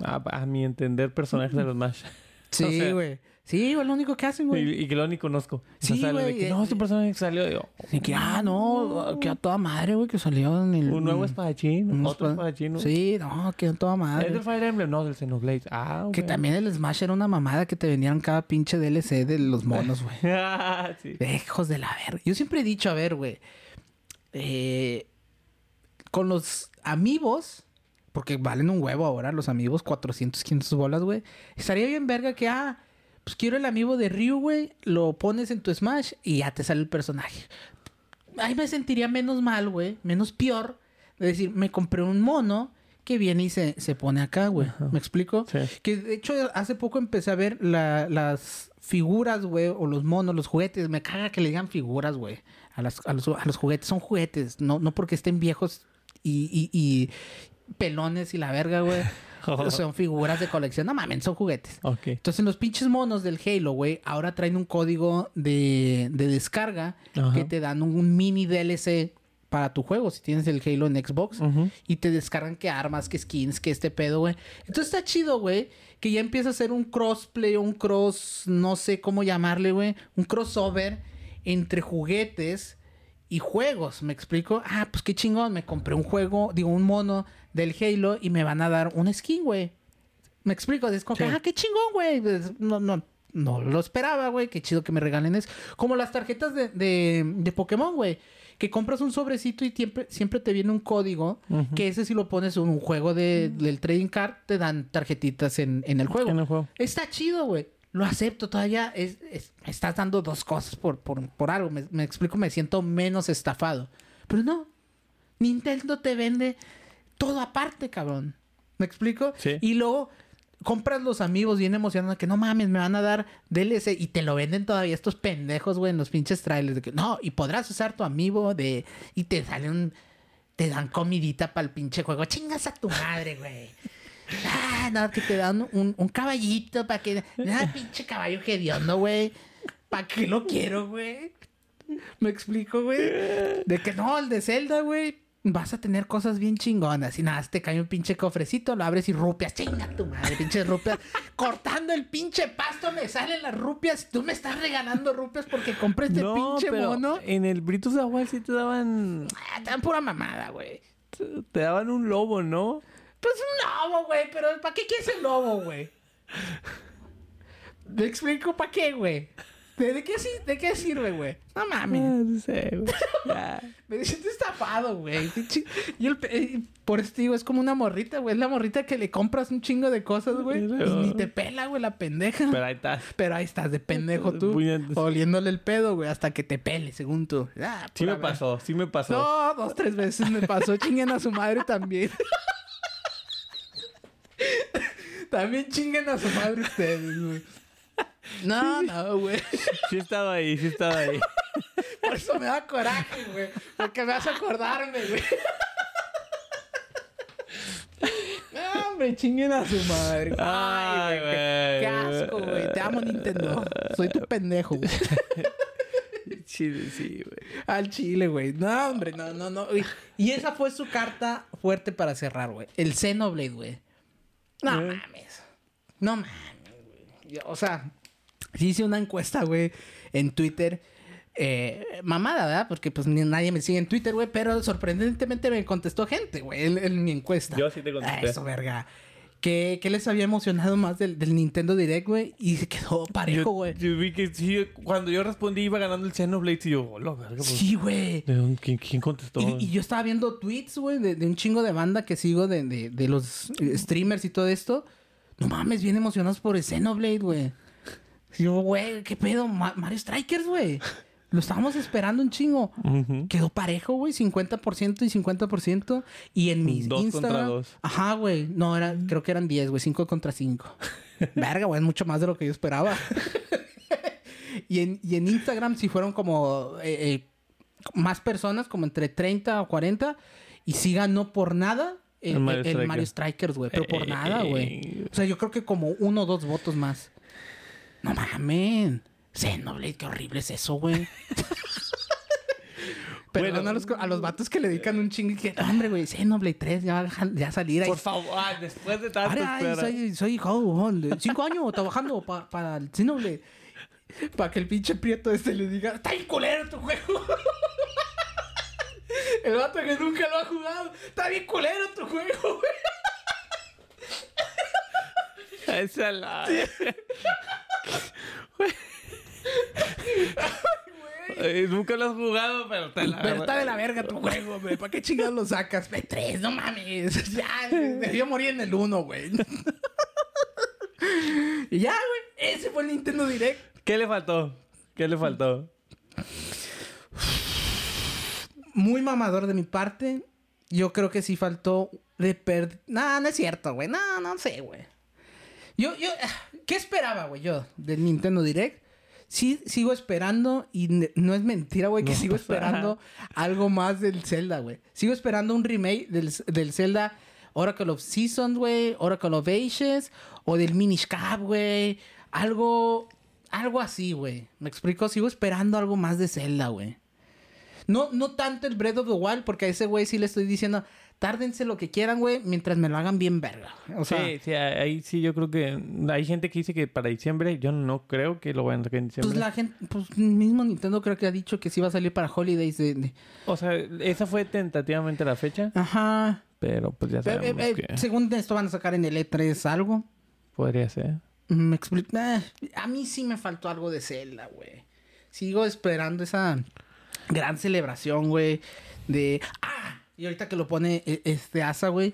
a, a mi entender, personajes de los Smash. Sí, O sea, güey. Sí, güey, lo único que hacen, güey. y que lo ni conozco. O sea, Sí, güey, que, eh, no, este personaje que salió. Yo, Y que, ah, no, que a toda madre, güey, que salió en el... un nuevo espadachín, un otro espa- espadachín. Sí, no, que a toda ¿Es madre. del Fire Emblem? No, del Xenoblade. Ah, Que ok. también el Smash era una mamada que te vendían cada pinche DLC de los monos, güey. Ah, sí. De Hijos de la verga. Yo siempre he dicho, a ver, güey. eh, con los amigos, porque valen un huevo ahora los amigos, 400, 500 bolas, güey. Estaría bien verga que, ah, pues quiero el amigo de Ryu, güey. Lo pones en tu Smash y ya te sale el personaje. Ahí me sentiría menos mal, güey. Menos peor. De decir, me compré un mono que viene y se, se pone acá, güey. ¿Me explico? Sí. Que de hecho hace poco empecé a ver la- las figuras, güey, o los monos, los juguetes. Me caga que le digan figuras, güey. A, las- a los, a los juguetes. Son juguetes, no, no porque estén viejos y, y- y pelones y la verga, güey. Son figuras de colección. No mames, son juguetes. Ok. Entonces los pinches monos del Halo, güey, ahora traen un código de, de descarga que te dan un, mini DLC para tu juego si tienes el Halo en Xbox y te descargan que armas, que skins, que este pedo, güey. Entonces está chido, güey, que ya empieza a ser un crossplay, un cross, no sé cómo llamarle, güey, un crossover entre juguetes y juegos, ¿me explico? Ah, pues qué chingón, me compré un juego, digo, un mono del Halo y me van a dar un skin, güey. ¿Me explico? Es como que, ah, qué chingón, güey. Pues, No, no, no lo esperaba, güey. Qué chido que me regalen eso. Como las tarjetas de, de, de Pokémon, güey. Que compras un sobrecito y siempre, siempre te viene un código. Que ese si lo pones en un juego de, del trading card, te dan tarjetitas en, en el juego. En el juego. Está chido, güey. Lo acepto todavía. Es, es- me estás dando dos cosas por, por, por algo. Me, me explico, me siento menos estafado. Pero no. Nintendo te vende todo aparte, cabrón. ¿Me explico? Sí. Y luego compras los amigos bien emocionados que no mames, me van a dar DLC y te lo venden todavía estos pendejos, güey, en los pinches trailers de que no, y podrás usar tu amigo de y te sale un te dan comidita para el pinche juego. Chingas a tu madre, güey. Ah, no, que te dan un, un caballito para que. Ah, pinche caballo hediondo, güey. ¿Para qué lo quiero, güey? Me explico, güey. De que no, el de Zelda, güey. Vas a tener cosas bien chingonas. Y nada, te cae un pinche cofrecito, lo abres y rupias. Chinga tu madre, pinche rupias. Cortando el pinche pasto me salen las rupias. Tú me estás regalando rupias porque compré este no, pinche pero mono. en el Britos de Wild sí te daban... Ah, te dan pura mamada, güey. Te daban un lobo, ¿no? Pues un lobo, güey, pero ¿para qué quieres el lobo, güey? ¿Me explico para qué, güey? ¿De, de qué, si- ¿De qué sirve, güey? No mames. Ah, no sé, güey. Me siento estafado, güey. Y el eh, por eso te digo, es como una morrita, güey. Es la morrita que le compras un chingo de cosas, güey. Y ni te pela, güey, la pendeja. Pero ahí está. Pero ahí estás de pendejo tú. Oliéndole el pedo, güey, hasta que te pele, según tú. Ah, Sí me pasó, sí me pasó. No, dos, tres veces me pasó. Chinguen a su madre también. también chinguen a su madre ustedes, güey. No, no, güey. Sí estaba ahí, sí estaba ahí. Por eso me da coraje, güey. Porque me hace acordarme, güey. No, hombre, chinguen a su madre. Ay, Ay, güey. Qué, qué asco, güey. Te amo, Nintendo. Soy tu pendejo, güey. Chile, sí, güey. Al chile, güey. No, hombre, no, no, no. Y esa fue su carta fuerte para cerrar, güey. El Xenoblade, güey. No Eh. mames. No mames, güey. Yo, O sea, sí hice una encuesta, güey, en Twitter. Eh, mamada, ¿verdad? Porque pues ni nadie me sigue en Twitter, güey. Pero sorprendentemente me contestó gente, güey, en, en mi encuesta. Yo sí te contesté. Ah, Eso, verga. ¿Qué, qué les había emocionado más del, del Nintendo Direct, güey? Y se quedó parejo, güey. yo vi que sí, cuando yo respondí iba ganando el Xenoblade y yo, hola, verga, pues, Sí, güey. ¿de dónde- quién, quién contestó? Y, y yo estaba viendo tweets, güey, de, de un chingo de banda que sigo de, de, de los eh, streamers y todo esto. No mames, bien emocionados por el Xenoblade, güey. Yo, güey, ¿qué pedo? Ma- Mario Strikers, güey. Lo estábamos esperando un chingo. Ujú. Quedó parejo, güey, 50% y 50%. Y en mis Dos contra Instagram... dos. Ajá, güey. No, era, creo que eran 10, güey. 5 contra 5. Verga, güey. Es mucho más de lo que yo esperaba. y, en, y en Instagram sí fueron como... eh, eh, más personas, como entre 30 o 40. Y sí ganó por nada el, El Mario el- Strikers. Mario Strikers, güey. Pero por nada, güey. Eh, O sea, yo creo que como uno o dos votos más. No mames. Xenoblade, qué horrible es eso, güey. Perdón Bueno. a, los, a los vatos que le dedican un chingo y que, hombre, güey, Xenoblade 3 ya va ya salir ahí. Por favor, ah, después de tanto ay, espera. soy, soy joven de cinco años trabajando pa- para el Xenoblade. Para que el pinche prieto este le diga, está bien culero tu juego. el vato que nunca lo ha jugado, está bien culero tu juego, güey. Esa la... Nunca lo has jugado, pero te la... Pero está de la verga tu juego, güey. ¿Para qué chingados lo sacas? P3, no mames. Ya, debió morir en el 1, güey. y ya, güey. Ese fue el Nintendo Direct. ¿Qué le faltó? ¿Qué le faltó? Muy mamador de mi parte. Yo creo que sí faltó de per... No, no es cierto, güey. No, no sé, güey. Yo, yo... ¿Qué esperaba, güey, yo del Nintendo Direct? Sí, sigo esperando y no es mentira, güey, que No sigo esperando algo más del Zelda, güey. Sigo esperando un remake del, del Zelda Oracle of Seasons, güey, Oracle of Ages o del Minish Cap, güey. Algo, algo así, güey. ¿Me explico? Sigo esperando algo más de Zelda, güey. No, no tanto el Breath of the Wild, porque a ese güey sí le estoy diciendo, tárdense lo que quieran, güey, mientras me lo hagan bien verga. O sea, sí, sí, ahí sí yo creo que... Hay gente que dice que para diciembre, yo no creo que lo vayan a sacar en diciembre. pues la gente, pues mismo Nintendo creo que ha dicho que sí va a salir para Holidays de... de- O sea, esa fue tentativamente la fecha, Ajá. pero pues ya Eh, sabemos eh, que Según esto van a sacar en el E3 algo. podría ser. Me explico. eh, a mí sí me faltó algo de Zelda, güey. Sigo esperando esa gran celebración, güey. De. ¡Ah! Y ahorita que lo pone eh, este Asa, güey.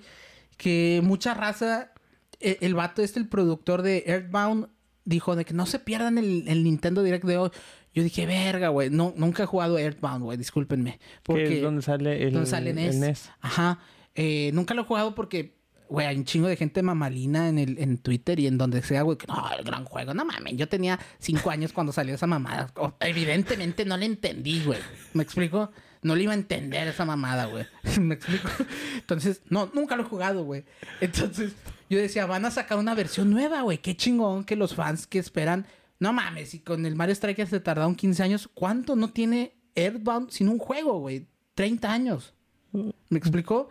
Que mucha raza. eh, el vato este, el productor de Earthbound, dijo de que no se pierdan el, el Nintendo Direct de hoy. Yo dije, verga, güey. No, nunca he jugado Earthbound, güey. Discúlpenme. Porque Porque. es donde sale el, ¿Dónde sale el NES? NES. Ajá. Eh, nunca lo he jugado porque, güey, hay un chingo de gente mamalina en, el, en Twitter y en donde sea, güey, que no, el gran juego. No mames, yo tenía cinco años cuando salió esa mamada. Evidentemente no le entendí, güey. ¿Me explico? No le iba a entender esa mamada, güey. ¿Me explico? Entonces, no, nunca lo he jugado, güey. Entonces, yo decía, van a sacar una versión nueva, güey. Qué chingón que los fans que esperan. No mames, y con el Mario Strikers se tardaron 15 años. ¿Cuánto no tiene Earthbound sin un juego, güey? 30 años. ¿Me explicó?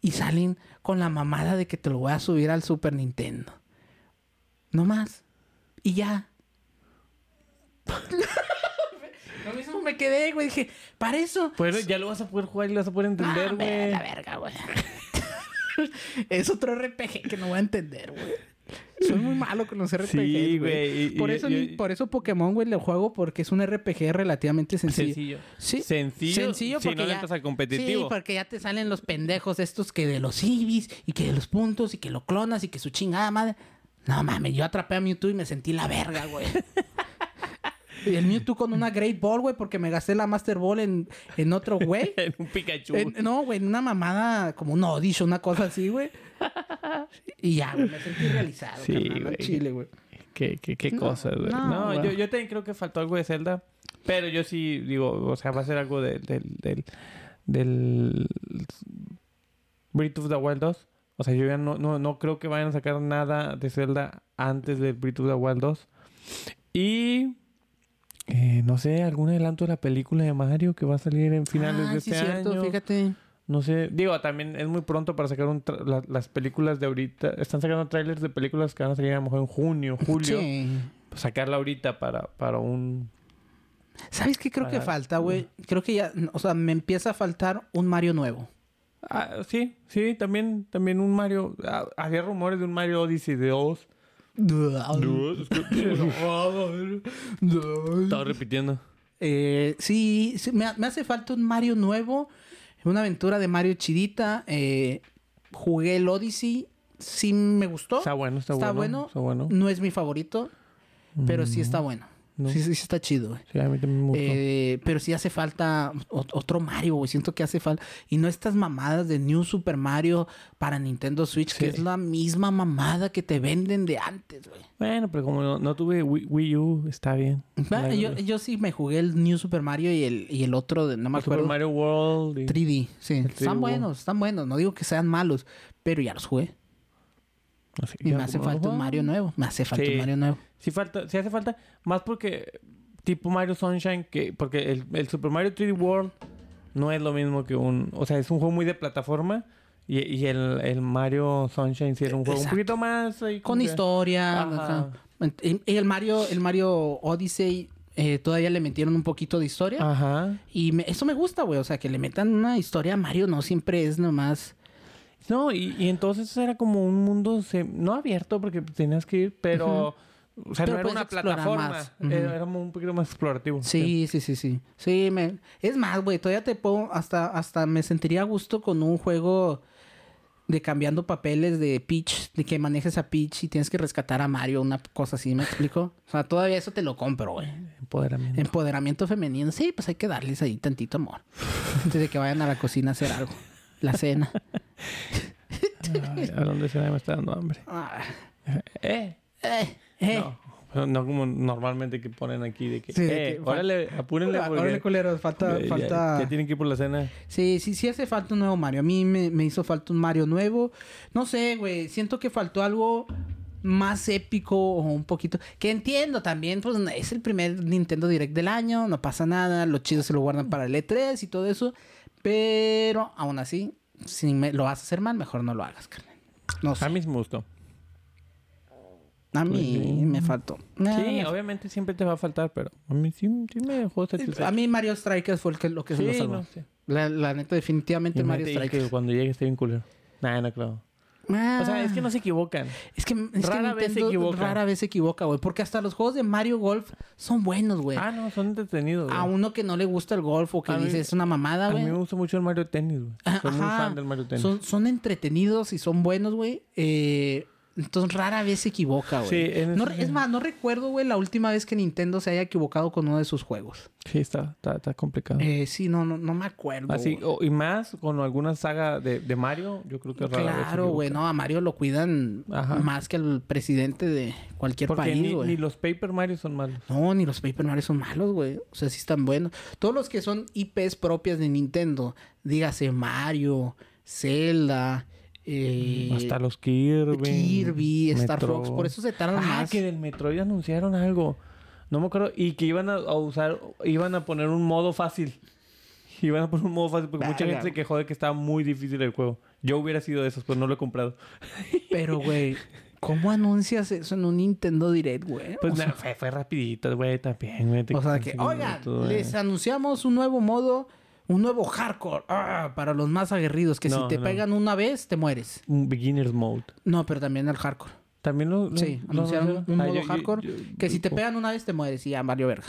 Y salen con la mamada de que te lo voy a subir al Super Nintendo. No más. Y ya. lo mismo me quedé, güey. Dije, para eso. Pero ya lo vas a poder jugar y lo vas a poder entender, güey. la verga, güey. es otro RPG que no voy a entender, güey. Soy muy malo con los RPGs, Sí, güey. Por, eso, yo- por eso Pokémon, güey, lo juego porque es un RPG relativamente sencillo. Sencillo. Sí. Sencillo, Sencillo si porque no le ya- entras al competitivo. Sí, porque ya te salen los pendejos estos que de los Ibis y que de los puntos y que lo clonas y que su chingada madre. No mames, yo atrapé a Mewtwo y me sentí la verga, güey. y el Mewtwo con una Great Ball, güey, porque me gasté la Master Ball en, en otro güey. En un Pikachu. En- no, güey, en una mamada como un Audition, una cosa así, güey. Y ya, güey, me sentí realizado, Sí, carnal, güey. Chile, güey. Qué, qué, qué No, cosas, güey. no, yo, yo también creo que faltó algo de Zelda. Pero yo sí digo, o sea, va a ser algo del... del, del, del Breath of the Wild 2. O sea, yo ya no, no, no creo que vayan a sacar nada de Zelda antes del Breath of the Wild 2. Y... eh, no sé, algún adelanto de la película de Mario que va a salir en finales Ah, de sí, este cierto, año. fíjate. No sé, digo, también es muy pronto para sacar un tra- la- las películas de ahorita. Están sacando trailers de películas que van a salir a lo mejor en junio, julio. Sí. Sacarla ahorita para, para un... ¿Sabes qué creo que falta, güey? Creo que ya, o sea, me empieza a faltar un Mario nuevo. Ah, sí, sí, también, también un Mario... ah, había rumores de un Mario Odyssey de Oz. Estaba repitiendo. Eh, sí, sí, me, ha- me hace falta un Mario nuevo, una aventura de Mario chidita. Eh, jugué el Odyssey, sí me gustó. Está bueno, está, Está bueno. bueno. Está bueno. No es mi favorito, pero sí está bueno. No. Sí, sí, está chido, güey. Sí, a mí también me gustó. Eh, pero sí hace falta ot- otro Mario, güey. Siento que hace falta. Y no estas mamadas de New Super Mario para Nintendo Switch, que es la misma mamada que te venden de antes, güey. Bueno, pero como no, no tuve Wii, Wii U, está bien. Yo, yo sí me jugué el New Super Mario y el, y el otro, de, no me Super acuerdo. Mario World. y- 3D, sí. 3D Están buenos, están buenos. No digo que sean malos, pero ya los jugué. Y me hace como- falta un. Mario nuevo. Me hace falta Sí. un Mario nuevo. Sí, falta, sí hace falta. Más porque tipo Mario Sunshine, que porque el, el Super Mario 3D World no es lo mismo que un... O sea, es un juego muy de plataforma. Y, y el, el Mario Sunshine sí era un juego Exacto. un poquito más... ahí Con historia. Ajá. o sea, y y el Mario, el Mario Odyssey, eh, todavía le metieron un poquito de historia. Ajá. Y me- eso me gusta, güey. O sea, que le metan una historia a Mario no siempre es nomás. No, y, y entonces era como un mundo... se- no abierto porque tenías que ir, pero... O sea, Pero no era una plataforma. más. Era, era un poquito más explorativo. Sí, sí, sí, sí. Sí, me... es más, güey. Todavía te puedo. Hasta, hasta me sentiría a gusto con un juego de cambiando papeles de Peach, de que manejes a Peach y tienes que rescatar a Mario, una cosa así, ¿me explico? O sea, todavía eso te lo compro, güey. Empoderamiento. Empoderamiento femenino. Sí, pues hay que darles ahí tantito amor. Antes de que vayan a la cocina a hacer algo. La cena. Ay, a dónde se me está dando hambre. Ah, Eh, eh, eh. No, pero no como normalmente que ponen aquí de que, Sí, eh, que órale, apúrenle porque órale, culeros, falta, ya- falta... Ya, tienen que ir por la cena. Sí, sí, sí hace falta un nuevo Mario. A mí me, me hizo falta un Mario nuevo. No sé, güey. Siento que faltó algo más épico o un poquito... Que entiendo también, pues es el primer Nintendo Direct del año. No pasa nada. Los chidos se lo guardan para el E3 y todo eso. Pero, aún así, si me- lo vas a hacer mal, mejor no lo hagas, carnal. No sé. A mí sí me gustó. A Pues mí sí. me faltó. Sí, me- obviamente siempre te va a faltar, pero a mí sí, sí me dejó satisfecho. A mí Mario Strikers fue el que, lo que se lo sí, salvó. no. La, la neta, definitivamente Mario Strikers. cuando llegue esté bien culero. Nah, no creo. O sea, es que no se equivocan. Es que, es que Rara vez se equivoca. Rara vez se equivoca, güey. Porque hasta los juegos de Mario Golf son buenos, güey. Ah, no, son entretenidos. a güey. uno que no le gusta el golf o que dice es una mamada, A mí güey. me gusta mucho el Mario Tennis, güey. Soy muy Ajá. fan del Mario Tennis. Son, son entretenidos y son buenos, güey. Eh, entonces rara vez se equivoca, güey. Sí, No es más, no recuerdo, güey, la última vez que Nintendo se haya equivocado con uno de sus juegos. Sí, está, está, está complicado. Eh, sí, no, no, no me acuerdo. Así, o- y más con alguna saga de, de Mario, yo creo que rara Claro, güey, no, a Mario lo cuidan Ajá. más que al presidente de cualquier Porque país, ni, güey. ni los Paper Mario son malos. No, ni los Paper Mario son malos, güey. O sea, sí están buenos. Todos los que son IPs propias de Nintendo, dígase Mario, Zelda, eh, Hasta los Kirby. Kirby, Star Metro- Fox, por eso se tardan Ah, más. que del Metroid anunciaron algo. No me acuerdo. Y que iban a, a usar, iban a poner un modo fácil. Iban a poner un modo fácil porque mucha gente se quejó de que estaba muy difícil el juego. Yo hubiera sido de esos, pero no lo he comprado. Pero, güey, ¿cómo anuncias eso en un Nintendo Direct, güey? Pues o, sea, nada, fue, fue rapidito, güey, también, güey. o sea, que, oigan, les anunciamos un nuevo modo, un nuevo hardcore ah, para los más aguerridos, que No, si te no. pegan una vez, te mueres. Un beginner's mode. No, pero también el hardcore. También lo... lo- Sí, anunciaron un Ah, modo yo- yo- hardcore yo- que si te pegan una vez te mueres y ya valió verga.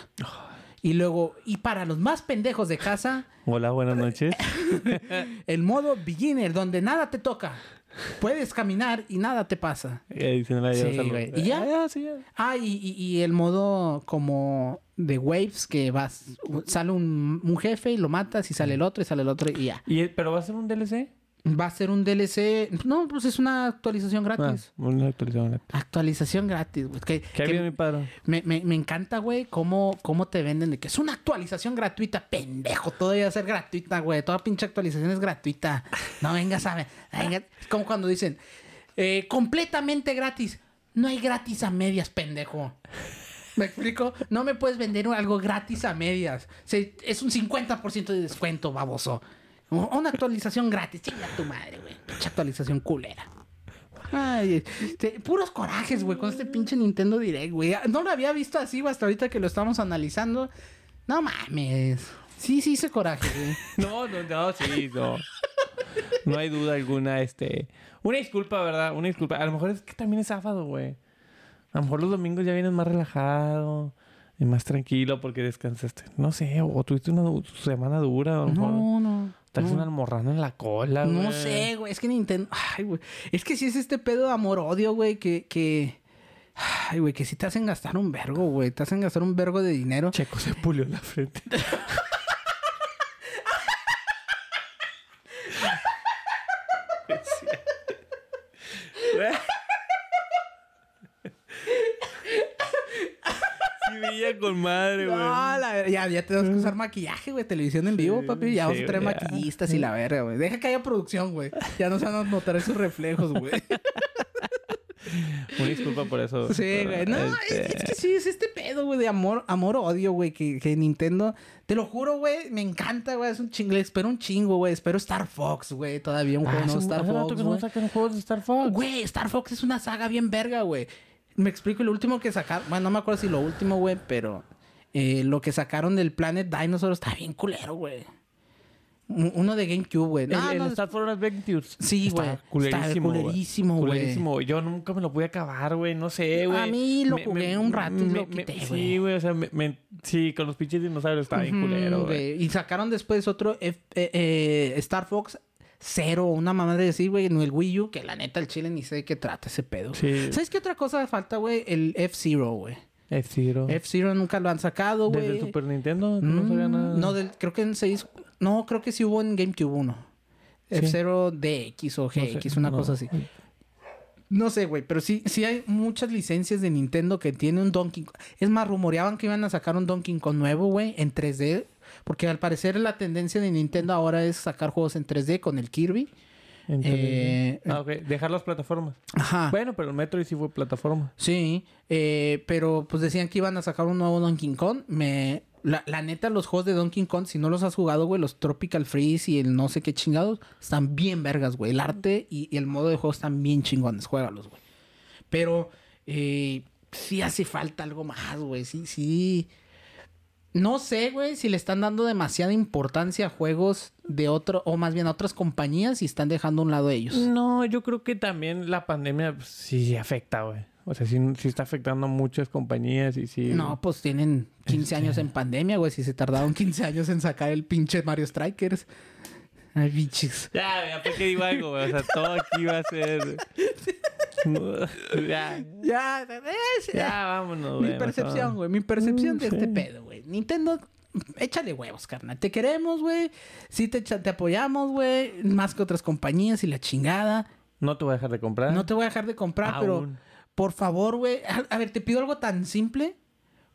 Y luego, y para los más pendejos de casa, Hola, buenas noches. el modo beginner, donde nada te toca. Puedes caminar y nada te pasa. Eh, la Sí, güey. ¿Y ya? Ah, sí, ya. Ah, y, y- y el modo como de waves, que vas, sale un, un jefe y lo matas y sale el otro y sale el otro y ya. ¿Y, ¿Pero va a ser un DLC? Va a ser un DLC. No, pues es una actualización Ah, gratis. una actualización. gratis. Actualización gratis, güey. Que, ¿Qué que había mi padre? me, me, me encanta, güey, cómo, cómo te venden de que es una actualización gratuita. Pendejo, todo debe ser gratuita, güey. Toda pinche actualización es gratuita. No vengas a ver. venga. Es como cuando dicen, eh, completamente gratis. No hay gratis a medias, pendejo. ¿Me explico? No me puedes vender algo gratis a medias. Se- es un 50% de descuento, baboso. Una actualización gratis. Chinga tu madre, güey. Pinche actualización culera. Ay, este, puros corajes, güey, con este pinche Nintendo Direct, güey. No lo había visto así, güey, hasta ahorita que lo estamos analizando. No mames. Sí, sí hice coraje, güey. No, no, no, sí, no. No hay duda alguna, este... Una disculpa, ¿verdad? Una disculpa. A lo mejor es que también es sábado, güey. A lo mejor los domingos ya vienes más relajado y más tranquilo porque descansaste. No sé, o tuviste una du- semana dura. A lo mejor No, no. Traes no. una almorrana en la cola, güey. No sé, güey. Es que Nintendo. Ay, güey. Es que sí es este pedo de amor-odio, güey, que. que... Ay, güey, que sí te hacen gastar un vergo, güey. Te hacen gastar un vergo de dinero. Checo se pulió la frente. Con madre, güey. No, la ver- ya, ya tenemos que usar maquillaje, güey. Televisión en vivo, Sí, papi. Ya vamos sí, a traer maquillistas y la verga, güey. Deja que haya producción, güey. Ya no se van a notar esos reflejos, güey. Una disculpa por eso. Sí, güey. No, es, este, es que sí, es este pedo, güey, de amor, amor odio, güey, que, que Nintendo. Te lo juro, güey, me encanta, güey. Es un chingo. Espero un chingo, güey. Espero Star Fox, güey. Todavía un ah, juego no hace- Star rato Fox, que no sacan juegos de Star Fox. Güey, Star Fox es una saga bien verga, güey. Me explico, lo último que sacaron, bueno, no me acuerdo si lo último, güey, pero eh, lo que sacaron del Planet Dinosaur está bien culero, güey. Uno de GameCube, güey. El, No, el no, Star Fox Adventures. Sí, Está güey. Culerísimo, Está culerísimo, güey. Culerísimo. Yo nunca me lo pude acabar, güey. No sé, güey. A mí lo jugué un rato y lo quité, güey. Sí, güey. O sea, me, me- sí, con los pinches dinosaurios estaba bien culero, güey. güey. Y sacaron después otro F- eh, eh, Star Fox Zero, una mamá de decir, güey, en el Wii U, que la neta el chile ni sé de qué trata ese pedo. Sí. ¿Sabes qué otra cosa falta, güey? El F-Zero, güey. F-Zero. F-Zero nunca lo han sacado, güey. Desde el Super Nintendo no sabía Mm, nada. No, del- creo que en 6. No, creo que sí hubo en GameCube 1. Sí. F0 DX o No sé, GX, una no. cosa así. No sé, güey, pero sí, sí hay muchas licencias de Nintendo que tiene un Donkey Kong. Es más, rumoreaban que iban a sacar un Donkey Kong nuevo, güey, en 3D. Porque al parecer la tendencia de Nintendo ahora es sacar juegos en 3D con el Kirby. Eh, ah, ok. Dejar las plataformas. Ajá. Bueno, pero el Metroid sí fue plataforma. Sí, eh, pero pues decían que iban a sacar un nuevo Donkey Kong. Me, la, la neta, los juegos de Donkey Kong, si no los has jugado, güey, los Tropical Freeze y el no sé qué chingados, están bien vergas, güey. El arte y, y el modo de juego están bien chingones, juégalos, güey. Pero eh, sí hace falta algo más, güey. Sí, sí. No sé, güey, si le están dando demasiada importancia a juegos de otro, o más bien a otras compañías y están dejando a un lado ellos. No, yo creo que también la pandemia pues, sí afecta, güey. O sea, sí, sí está afectando a muchas compañías y sí. No, pues tienen 15 años en pandemia, güey. Si se tardaron 15 años en sacar el pinche Mario Strikers. Ay, bichis. Ya, ya, ¿por qué digo algo, güey? O sea, todo aquí va a ser. Ya, Ya, ya, vámonos, mi güey. percepción, mejor. güey. Mi percepción de este pedo, güey. Nintendo, échale huevos, carnal. Te queremos, güey. Sí te, te apoyamos, güey. Más que otras compañías y la chingada. No te voy a dejar de comprar. No te voy a dejar de comprar, pero por favor, güey. A, a ver, te pido algo tan simple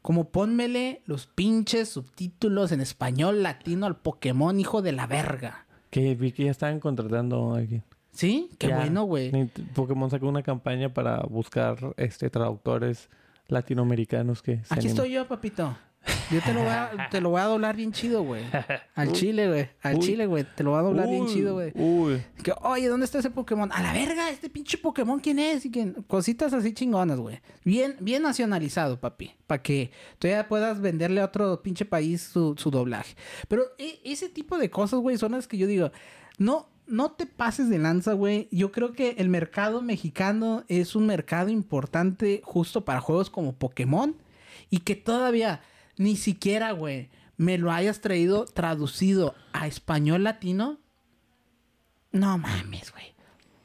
como pónmele los pinches subtítulos en español latino al Pokémon, hijo de la verga. Que vi que ya estaban contratando a alguien. ¿Sí? Qué Ya. bueno, güey. Pokémon sacó una campaña para buscar este traductores latinoamericanos que se Aquí estoy yo, papito. Yo te lo voy a, te lo voy a doblar bien chido, güey. Al chile, güey. Al Uy. chile, güey. Te lo voy a doblar bien chido, güey. Uy. Que, oye, ¿dónde está ese Pokémon? A la verga, este pinche Pokémon, ¿quién es? Y que, cositas así chingonas, güey. Bien, bien nacionalizado, papi. Para que todavía puedas venderle a otro pinche país su, su doblaje. Pero e- ese tipo de cosas, güey, son las que yo digo, no, no te pases de lanza, güey. Yo creo que el mercado mexicano es un mercado importante justo para juegos como Pokémon. Y que todavía ni siquiera, güey, me lo hayas traído traducido a español latino. No mames, güey.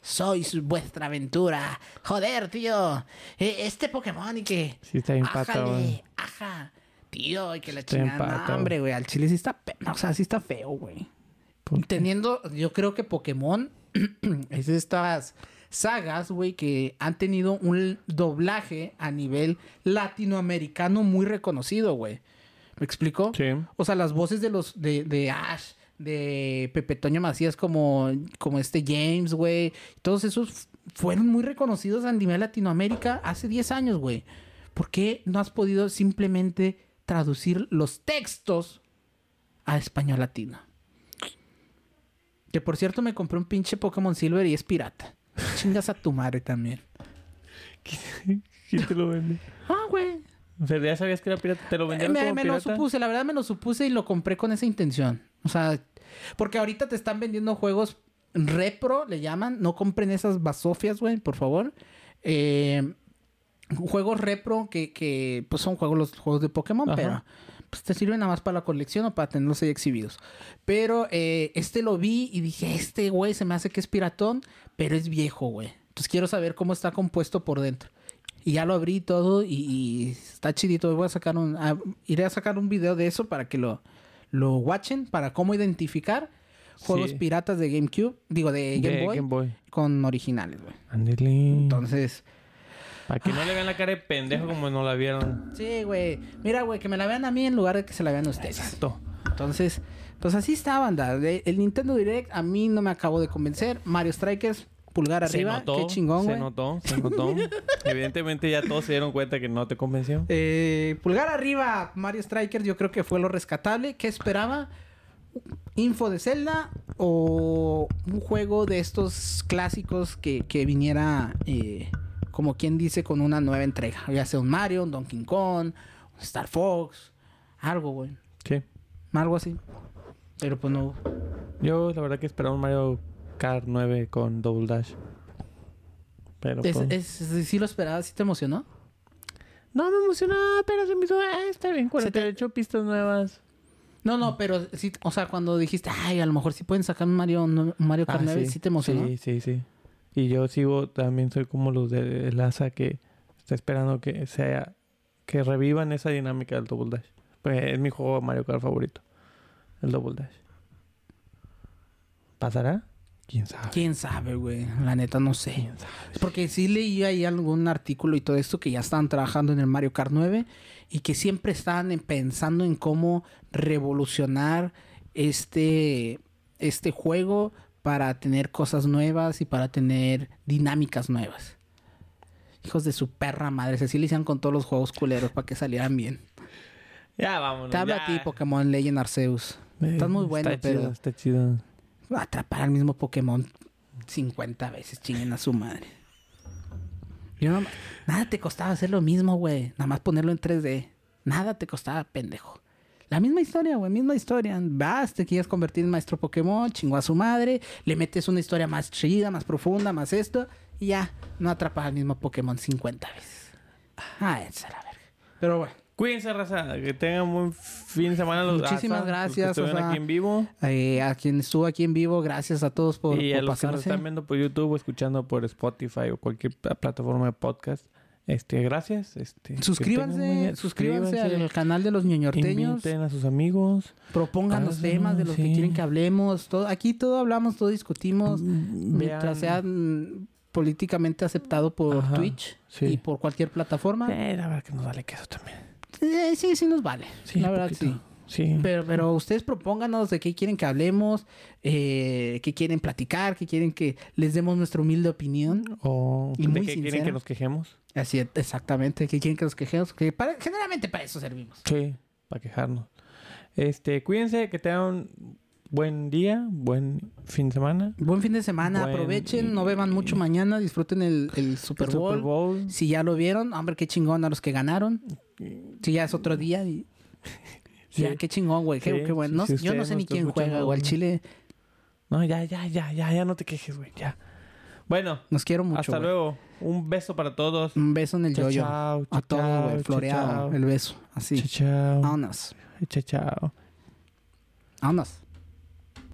Sois vuestra aventura. Joder, tío. Eh, este Pokémon y que. Sí, está bien ajá. Tío, y que la chingada. No, hombre, güey. Al chile sí está. pe- o sea, sí está feo, güey. Teniendo. Yo creo que Pokémon es estas sagas, güey, que han tenido un doblaje a nivel latinoamericano muy reconocido, güey. ¿Me explico? Sí. O sea, las voces de los de, de Ash, de Pepe Toño Macías como, como este James, güey. Todos esos fueron muy reconocidos a nivel Latinoamérica hace 10 años, güey. ¿Por qué no has podido simplemente traducir los textos a español latino? Que por cierto me compré un pinche Pokémon Silver y es pirata. Chingas a tu madre también. ¿Quién te lo vende? Ah, güey. O sea, ya sabías que era pirata. ¿Te lo Eh, vendieron Me, como me lo supuse, la verdad me lo supuse y lo compré con esa intención. O sea, porque ahorita te están vendiendo juegos repro, le llaman. No compren esas basofias, güey, por favor. Eh, juegos repro que, que, pues son juegos, los juegos de Pokémon, Ajá. pero pues te sirven nada más para la colección o para tenerlos ahí exhibidos. Pero eh, este lo vi y dije, este güey se me hace que es piratón, pero es viejo, güey. Entonces quiero saber cómo está compuesto por dentro. Y ya lo abrí todo y, y está chidito. Voy a sacar un, ah, iré a sacar un video de eso para que lo, lo watchen, para cómo identificar juegos Sí. piratas de GameCube, digo de Game, De Boy, Game Boy. con originales, güey. Entonces, Para que no le vean la cara de pendejo como no la vieron. sí, güey. Mira, güey, que me la vean a mí en lugar de que se la vean a ustedes. Exacto. Entonces, pues así está, banda. El Nintendo Direct a mí no me acabó de convencer. Mario Strikers, pulgar arriba. se notó, Qué chingón, Se güey. notó, se notó. Evidentemente ya todos se dieron cuenta que no te convenció. Eh, pulgar arriba, Mario Strikers, yo creo que fue lo rescatable. ¿Qué esperaba? ¿Info de Zelda o un juego de estos clásicos que, que viniera, eh, como quien dice, con una nueva entrega? Ya sea un Mario, un Donkey Kong, un Star Fox, algo, güey. Sí. Algo así. Pero pues no. Yo la verdad que esperaba un Mario Kart 9 con Double Dash. Pero Es, pues, es, es- ¿Sí lo esperabas? ¿Sí te emocionó? No me emocionó, pero se me hizo... Ah, está bien. Se te- 48 pistas nuevas. No, no, pero sí, o sea, cuando dijiste, ay, a lo mejor sí pueden sacar un Mario, un Mario Kart Ah, 9, sí. te emocionó? Sí, sí, sí. Y yo sigo, también soy como los de Laza que está esperando que sea, que revivan esa dinámica del Double Dash. Pues es mi juego Mario Kart favorito, el Double Dash. ¿Pasará? ¿Quién sabe? ¿Quién sabe, güey? La neta no sé. ¿Quién sabe? Porque sí leí ahí algún artículo y todo esto que ya estaban trabajando en el Mario Kart 9 y que siempre estaban en- pensando en cómo revolucionar este, este juego para tener cosas nuevas y para tener dinámicas nuevas. Hijos de su perra madre, así le hicieron con todos los juegos culeros para que salieran bien. Ya, vámonos. Te habla ya. a ti, Pokémon Legend Arceus. Estás muy bueno, está pero Chido, está chido. atrapar al mismo Pokémon 50 veces, chinguen a su madre. Yo no- nada te costaba hacer lo mismo, güey. Nada más ponerlo en 3D. Nada te costaba, pendejo. La misma historia, güey, misma historia. Vas, te quieres convertir en maestro Pokémon, chingó a su madre, le metes una historia más chida, más profunda, más esto, y ya, no atrapas al mismo Pokémon 50 veces. Ah, esa es la verga. Pero bueno, Cuídense, raza. Que tengan un buen fin de semana. Los Muchísimas los gracias, que Asa. aquí en vivo. eh, a quien estuvo aquí en vivo, gracias a todos por, y a por los que nos están viendo por YouTube o escuchando por Spotify o cualquier pla- plataforma de podcast. Este, gracias. Este, Suscríbanse, suscríbanse al canal de los ñoñorteños. Inviten a sus amigos. Propongan los temas de los que quieren que hablemos. Todo, aquí todo hablamos, todo discutimos. Mientras sea mm, políticamente aceptado por Ajá, Twitch sí. y por cualquier plataforma. Eh, la verdad que nos vale queso también. Eh, sí, sí nos vale. Sí, la verdad poquito. sí. Sí. Pero, pero ustedes propónganos de qué quieren que hablemos, eh, qué quieren platicar, qué quieren que les demos nuestra humilde opinión. o y de muy qué quieren sincera. que nos quejemos. Así es, exactamente, qué quieren que nos quejemos. Que para- generalmente para eso servimos. Sí, para quejarnos. Este, cuídense, que tengan un buen día, buen fin de semana. Buen fin de semana, Buen- aprovechen, no beban mucho mañana, disfruten el, el Super El Bowl. Super Bowl. Si ya lo vieron, hombre, qué chingón a los que ganaron. Si ya es otro día. y- Sí. Ya, qué chingón, güey. Qué, Sí, qué bueno. No- si yo no sé ni quién juega, güey. Al Chile No, ya, ya, ya, ya, ya no te quejes, güey, ya. Bueno, nos quiero mucho. hasta luego. Un beso para todos. Un beso en el Chao, yoyo. chao, A todos, güey. Floreado. chao. El beso. Así. Chao, chao. Vámonos. Chao, chao. Vámonos.